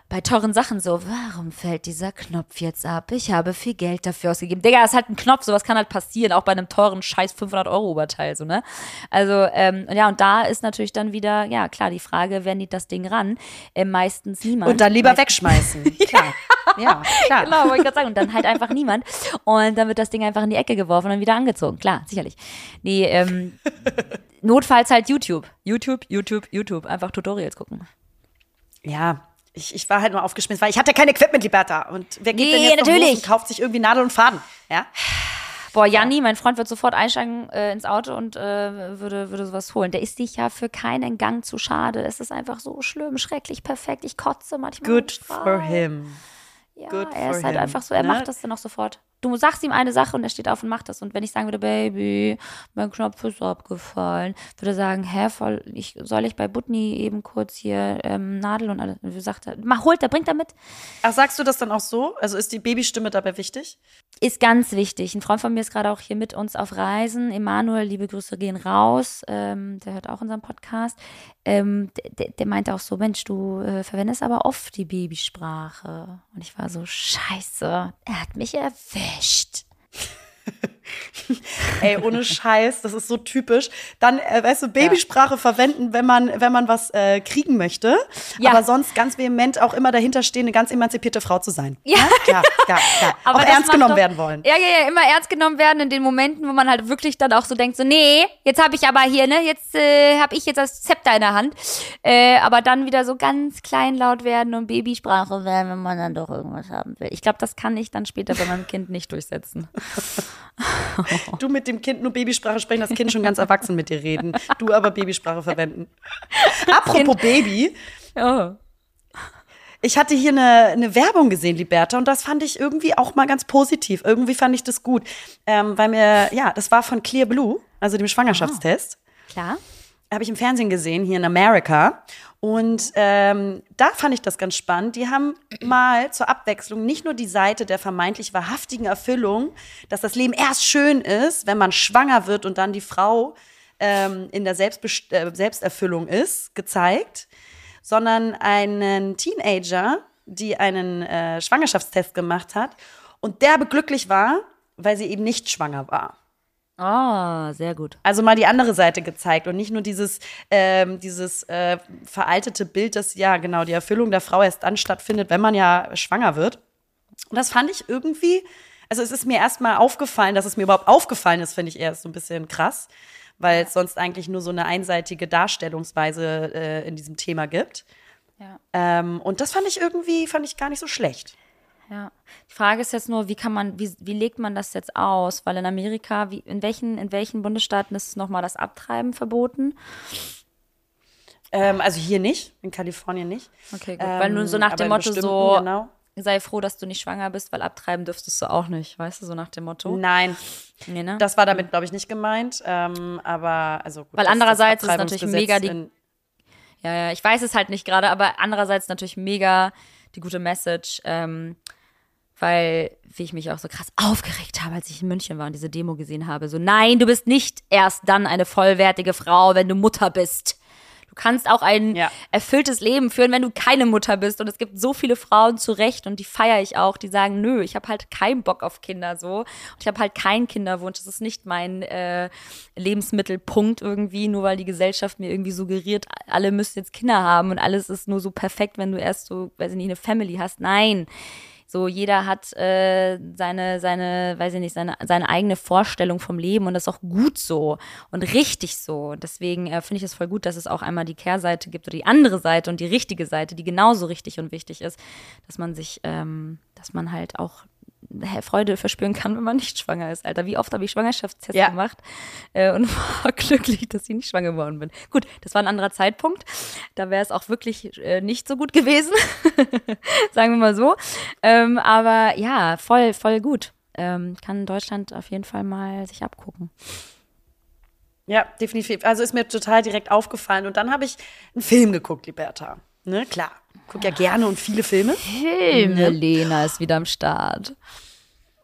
bei teuren Sachen so, warum fällt dieser Knopf jetzt ab? Ich habe viel Geld dafür ausgegeben. Digga, das ist halt ein Knopf, sowas kann halt passieren, auch bei einem teuren scheiß 500 Euro Oberteil, so, ne? Also, ähm, ja, und da ist natürlich dann wieder, ja, klar, die Frage, wer nimmt das Ding ran? Äh, meistens niemand. Und dann lieber wegschmeißen, klar. Ja, klar. genau, wollte ich gerade sagen. Und dann halt einfach niemand. Und dann wird das Ding einfach in die Ecke geworfen und dann wieder angezogen. Klar, sicherlich. Die, ähm, notfalls halt YouTube. YouTube, YouTube, YouTube. Einfach Tutorials gucken. Ja, ich, ich war halt nur aufgeschmissen, weil ich hatte kein Equipment, Liberta. Und wer geht nee, denn jetzt natürlich. und kauft sich irgendwie Nadel und Faden? Ja. Boah, Janni, mein Freund wird sofort einsteigen äh, ins Auto und äh, würde, würde sowas holen. Der ist sich ja für keinen Gang zu schade. Es ist einfach so schlimm, schrecklich, perfekt. Ich kotze manchmal. Good for him. Ja, Good er ist halt him. einfach so, er ne? macht das dann auch sofort. Du sagst ihm eine Sache und er steht auf und macht das. Und wenn ich sagen würde, Baby, mein Knopf ist abgefallen, würde er sagen, hä, voll, ich, soll ich bei Butni eben kurz hier ähm, Nadel und alles? Und sagt er, mach, holt er, bringt er mit. Ach, sagst du das dann auch so? Also ist die Babystimme dabei wichtig? Ist ganz wichtig. Ein Freund von mir ist gerade auch hier mit uns auf Reisen. Emanuel, liebe Grüße gehen raus. Ähm, der hört auch unseren Podcast. Ähm, der, der meinte auch so, Mensch, du äh, verwendest aber oft die Babysprache. Und ich war so, scheiße, er hat mich erwischt. finished. Ey, ohne Scheiß, das ist so typisch. Dann, äh, weißt du, Babysprache ja. verwenden, wenn man, wenn man was äh, kriegen möchte. Ja. Aber sonst ganz vehement auch immer dahinter stehen, eine ganz emanzipierte Frau zu sein. Ja, ja klar, klar, klar. Aber auch ernst genommen doch, werden wollen. Ja, ja, ja, immer ernst genommen werden in den Momenten, wo man halt wirklich dann auch so denkt, so, nee, jetzt habe ich aber hier, ne, jetzt äh, habe ich jetzt das Zepter in der Hand. Äh, aber dann wieder so ganz kleinlaut werden und Babysprache werden, wenn man dann doch irgendwas haben will. Ich glaube, das kann ich dann später bei meinem Kind nicht durchsetzen. Du mit dem Kind nur Babysprache sprechen, das Kind schon ganz erwachsen mit dir reden. Du aber Babysprache verwenden. Apropos kind. Baby. Oh. Ich hatte hier eine, eine Werbung gesehen, Liberta, und das fand ich irgendwie auch mal ganz positiv. Irgendwie fand ich das gut. Ähm, weil mir, ja, das war von Clear Blue, also dem Schwangerschaftstest. Oh. Klar. Habe ich im Fernsehen gesehen, hier in Amerika. Und ähm, da fand ich das ganz spannend. Die haben mal zur Abwechslung nicht nur die Seite der vermeintlich wahrhaftigen Erfüllung, dass das Leben erst schön ist, wenn man schwanger wird und dann die Frau ähm, in der Selbstbest äh, Selbsterfüllung ist, gezeigt, sondern einen Teenager, die einen äh, Schwangerschaftstest gemacht hat und derbe glücklich war, weil sie eben nicht schwanger war. Ah, oh, sehr gut. Also mal die andere Seite gezeigt und nicht nur dieses, ähm, dieses äh, veraltete Bild, dass ja genau die Erfüllung der Frau erst dann stattfindet, wenn man ja schwanger wird. Und das fand ich irgendwie, also es ist mir erstmal aufgefallen, dass es mir überhaupt aufgefallen ist, finde ich erst so ein bisschen krass, weil es sonst eigentlich nur so eine einseitige Darstellungsweise äh, in diesem Thema gibt. Ja. Ähm, und das fand ich irgendwie, fand ich gar nicht so schlecht. Ja. Die Frage ist jetzt nur, wie kann man, wie, wie legt man das jetzt aus? Weil in Amerika, wie, in welchen, in welchen Bundesstaaten ist nochmal das Abtreiben verboten? Ähm, also hier nicht, in Kalifornien nicht. Okay, gut. weil nur so nach Ähm, dem Motto so, Genau. sei froh, dass du nicht schwanger bist, weil abtreiben dürftest du auch nicht. Weißt du, so nach dem Motto? Nein, Nee, ne? das war damit, glaube ich, nicht gemeint. Ähm, aber also gut, Weil andererseits ist natürlich mega die- Ja, ja, ich weiß es halt nicht gerade, aber andererseits natürlich mega die gute Message, ähm, weil wie ich mich auch so krass aufgeregt habe, als ich in München war und diese Demo gesehen habe. So, nein, du bist nicht erst dann eine vollwertige Frau, wenn du Mutter bist. Du kannst auch ein Ja. erfülltes Leben führen, wenn du keine Mutter bist. Und es gibt so viele Frauen zu Recht und die feiere ich auch, die sagen, nö, ich habe halt keinen Bock auf Kinder so. Und ich habe halt keinen Kinderwunsch. Das ist nicht mein äh, Lebensmittelpunkt irgendwie, nur weil die Gesellschaft mir irgendwie suggeriert, alle müssen jetzt Kinder haben und alles ist nur so perfekt, wenn du erst so, weiß ich nicht, eine Family hast. Nein. So, jeder hat äh, seine, seine, weiß ich nicht, seine, seine eigene Vorstellung vom Leben und das ist auch gut so und richtig so. Deswegen äh, finde ich es voll gut, dass es auch einmal die Kehrseite gibt oder die andere Seite und die richtige Seite, die genauso richtig und wichtig ist, dass man sich, ähm, dass man halt auch Freude verspüren kann, wenn man nicht schwanger ist, Alter. Wie oft habe ich Schwangerschaftstests Ja. gemacht äh, und war glücklich, dass ich nicht schwanger geworden bin. Gut, das war ein anderer Zeitpunkt. Da wäre es auch wirklich äh, nicht so gut gewesen, sagen wir mal so. Ähm, aber ja, voll, voll gut. Ähm, kann Deutschland auf jeden Fall mal sich abgucken. Ja, definitiv. Also ist mir total direkt aufgefallen. Und dann habe ich einen Film geguckt, Liberta. Ne, klar. Guck ja gerne und viele Filme. Filme, Lena ist wieder am Start.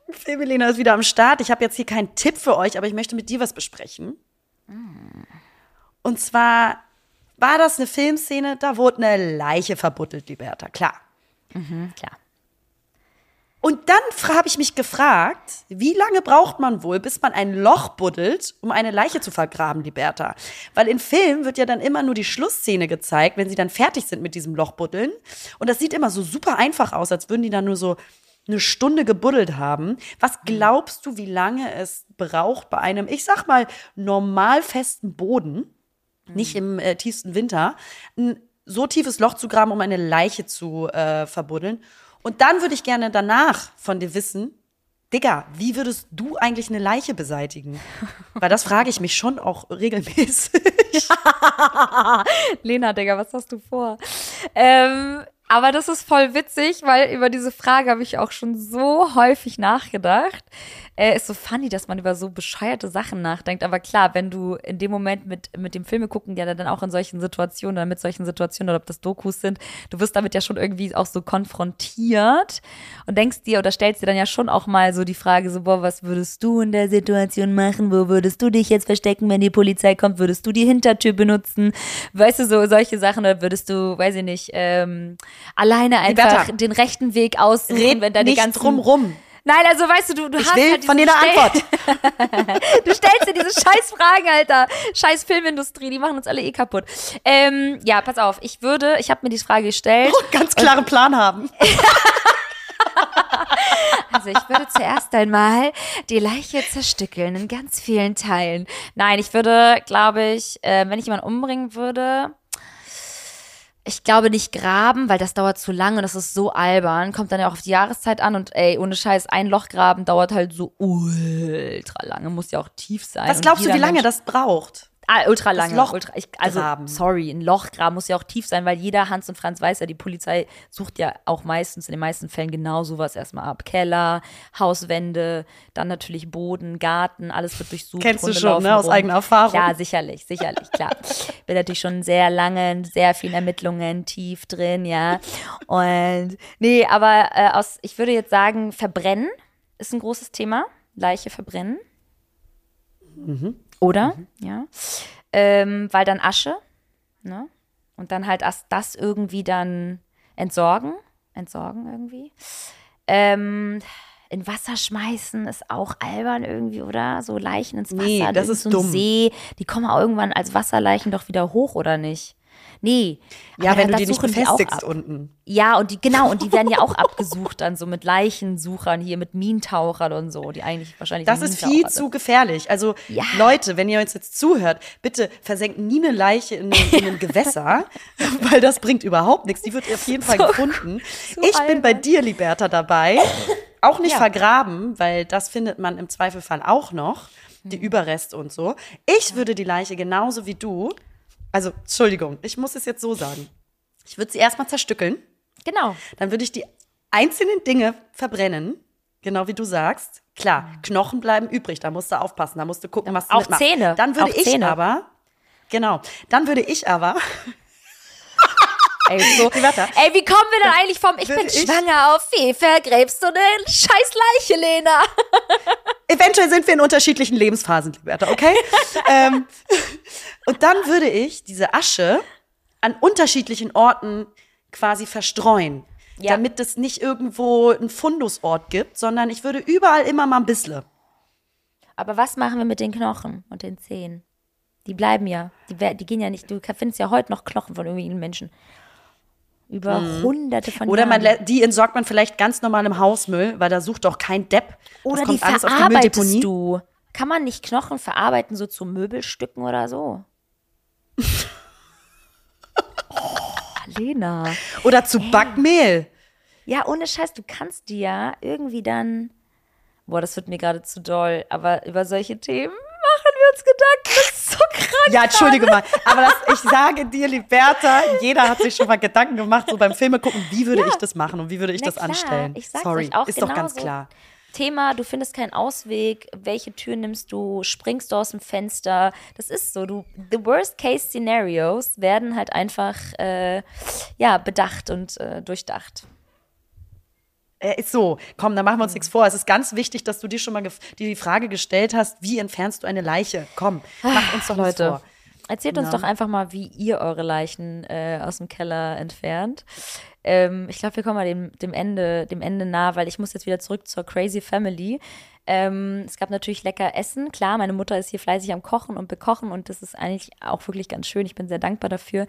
Filmelena ist wieder am Start. Ich habe jetzt hier keinen Tipp für euch, aber ich möchte mit dir was besprechen. Und zwar war das eine Filmszene, da wurde eine Leiche verbuddelt, Liberta, klar. Klar. Und dann habe ich mich gefragt, wie lange braucht man wohl, bis man ein Loch buddelt, um eine Leiche zu vergraben, Liberta? Weil in Filmen wird ja dann immer nur die Schlussszene gezeigt, wenn sie dann fertig sind mit diesem Lochbuddeln. Und das sieht immer so super einfach aus, als würden die dann nur so eine Stunde gebuddelt haben. Was glaubst du, wie lange es braucht bei einem, ich sag mal, normal festen Boden, nicht im äh, tiefsten Winter, ein so tiefes Loch zu graben, um eine Leiche zu äh, verbuddeln? Und dann würde ich gerne danach von dir wissen, Digga, wie würdest du eigentlich eine Leiche beseitigen? Weil das frage ich mich schon auch regelmäßig. Lena, Digga, was hast du vor? Ähm, aber das ist voll witzig, weil über diese Frage habe ich auch schon so häufig nachgedacht. Äh, ist so funny, dass man über so bescheuerte Sachen nachdenkt. Aber klar, wenn du in dem Moment mit, mit dem Filme gucken, ja dann auch in solchen Situationen oder mit solchen Situationen oder ob das Dokus sind, du wirst damit ja schon irgendwie auch so konfrontiert und denkst dir oder stellst dir dann ja schon auch mal so die Frage so, boah, was würdest du in der Situation machen? Wo würdest du dich jetzt verstecken, wenn die Polizei kommt? Würdest du die Hintertür benutzen? Weißt du, so solche Sachen oder würdest du, weiß ich nicht, ähm, alleine einfach den rechten Weg aussuchen, Red wenn da die nicht ganzen drumrum. Nein, also weißt du, du, du Ich hast will halt von dir eine Antwort. Du stellst dir diese scheiß Fragen, Alter. Scheiß Filmindustrie, die machen uns alle eh kaputt. Ähm, ja, pass auf, ich würde, ich habe mir die Frage gestellt. Ganz klaren Plan haben. Also ich würde zuerst einmal die Leiche zerstückeln in ganz vielen Teilen. Nein, ich würde, glaube ich, äh, wenn ich jemanden umbringen würde, ich glaube nicht graben, weil das dauert zu lange und das ist so albern. Kommt dann ja auch auf die Jahreszeit an und ey, ohne Scheiß, ein Loch graben dauert halt so ultra lange, muss ja auch tief sein. Was glaubst du, wie lange Mensch- das braucht? Ah, ultra lange. Loch ultra, ich, also, graben. sorry, ein Loch graben muss ja auch tief sein, weil jeder Hans und Franz weiß ja, die Polizei sucht ja auch meistens, in den meisten Fällen genau sowas erstmal ab. Keller, Hauswände, dann natürlich Boden, Garten, alles wird durchsucht. Kennst du Hunde schon, laufen ne, aus rum. eigener Erfahrung. Ja, sicherlich, sicherlich, klar. Bin natürlich schon sehr lange, in sehr vielen Ermittlungen tief drin, ja. Und, nee, aber äh, aus, ich würde jetzt sagen, verbrennen ist ein großes Thema. Leiche verbrennen. Oder? Ja. Ähm, weil dann Asche, ne? Und dann halt erst das irgendwie dann entsorgen. Entsorgen irgendwie. Ähm, in Wasser schmeißen ist auch albern irgendwie, oder? So Leichen ins Wasser. Nee, das ist so dumm. See. Die kommen auch irgendwann als Wasserleichen doch wieder hoch, oder nicht? Nee. Ja, Aber wenn du das die nicht die befestigst unten. Ja, und die, genau, und die werden ja auch abgesucht dann so mit Leichensuchern hier, mit Minentauchern und so, die eigentlich wahrscheinlich Das ist viel zu gefährlich. Also Ja. Leute, wenn ihr uns jetzt zuhört, bitte versenkt nie eine Leiche in, in einem Gewässer, weil das bringt überhaupt nichts. Die wird auf jeden Fall So- gefunden. so ich bin bei dir, Liberta, dabei. Auch nicht Ja. vergraben, weil das findet man im Zweifelfall auch noch. Die Überreste und so. Ich würde die Leiche genauso wie du also Entschuldigung, ich muss es jetzt so sagen. Ich würde sie erstmal zerstückeln. Genau. Dann würde ich die einzelnen Dinge verbrennen, genau wie du sagst. Klar, Knochen bleiben übrig, da musst du aufpassen, da musst du gucken, was du Auch mitmachst. Zähne, Dann würde auch ich Zähne. aber, genau, dann würde ich aber, Ey, so, Nee, warte. ey, wie kommen wir denn eigentlich vom Ich bin ich- schwanger auf wie vergräbst du eine scheiß Leiche, Lena? eventuell sind wir in unterschiedlichen Lebensphasen, Liberta, okay? ähm, und dann würde ich diese Asche an unterschiedlichen Orten quasi verstreuen. Ja. Damit es nicht irgendwo einen Fundusort gibt, sondern ich würde überall immer mal ein bisschen. Aber was machen wir mit den Knochen und den Zehen? Die bleiben ja. Die, die gehen ja nicht. Du findest ja heute noch Knochen von irgendwelchen Menschen. Über hunderte von Mhm. Oder man, die entsorgt man vielleicht ganz normal im Hausmüll, weil da sucht doch kein Depp. Oder das die kommt alles auf die verarbeitest Mülldeponie. du. Kann man nicht Knochen verarbeiten, so zu Möbelstücken oder so? oh, Lena. Oder zu Backmehl. Ja, ohne Scheiß, du kannst die ja irgendwie dann. Boah, das wird mir gerade zu doll. Aber über solche Themen wir uns Gedanken. Das ist so krank. Ja, entschuldige mal. Aber das, ich sage dir, Liberta, jeder hat sich schon mal Gedanken gemacht, so beim Filme gucken, wie würde Ja. ich das machen und wie würde ich Na das klar, anstellen. Ich sag's Sorry, auch ist doch ganz klar. Thema, du findest keinen Ausweg, welche Tür nimmst du, springst du aus dem Fenster. Das ist so, du, the worst case scenarios werden halt einfach, äh, ja, bedacht und äh, durchdacht. Äh, ist so, komm, da machen wir uns nichts vor. Es ist ganz wichtig, dass du dir schon mal die Frage gestellt hast, wie entfernst du eine Leiche? Komm, mach uns doch nichts Leute, vor. erzählt uns Na. doch einfach mal, wie ihr eure Leichen äh, aus dem Keller entfernt. Ähm, ich glaube, wir kommen mal dem, dem, Ende, dem Ende nah, weil ich muss jetzt wieder zurück zur Crazy Family. Ähm, es gab natürlich lecker Essen. Klar, meine Mutter ist hier fleißig am Kochen und Bekochen und das ist eigentlich auch wirklich ganz schön. Ich bin sehr dankbar dafür.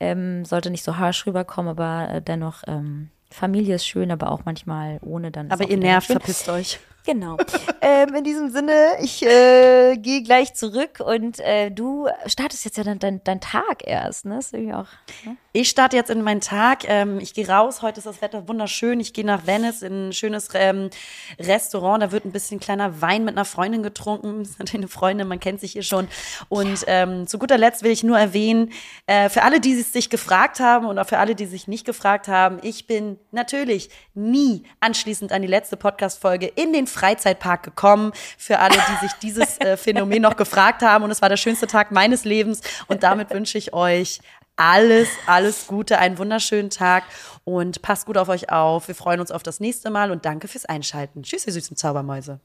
Ähm, sollte nicht so harsh rüberkommen, aber äh, dennoch, ähm, Familie ist schön, aber auch manchmal ohne dann. Aber ihr nervt, verpisst euch. Genau. ähm, in diesem Sinne, ich äh, gehe gleich zurück und äh, du startest jetzt ja dann dein, dein Tag erst, ne? Ist irgendwie auch. Ne? Ich starte jetzt in meinen Tag. Ähm, ich gehe raus. Heute ist das Wetter wunderschön. Ich gehe nach Venice in ein schönes ähm, Restaurant. Da wird ein bisschen kleiner Wein mit einer Freundin getrunken. Das ist natürlich eine Freundin, man kennt sich hier schon. Und ähm, zu guter Letzt will ich nur erwähnen, äh, für alle, die es sich gefragt haben und auch für alle, die sich nicht gefragt haben, ich bin natürlich nie anschließend an die letzte Podcast-Folge in den Freizeitpark gekommen. Für alle, die sich dieses äh, Phänomen noch gefragt haben. Und es war der schönste Tag meines Lebens. Und damit wünsche ich euch alles, alles Gute, einen wunderschönen Tag und passt gut auf euch auf. Wir freuen uns auf das nächste Mal und danke fürs Einschalten. Tschüss, ihr süßen Zaubermäuse.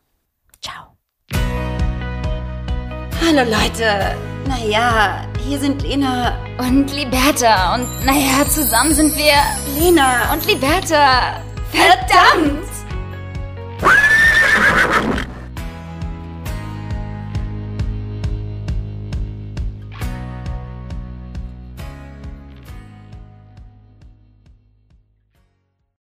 Ciao. Hallo Leute, naja, hier sind Lena Und Liberta. Und naja, zusammen sind wir Lena und Liberta. Verdammt! Ha ha ha ha!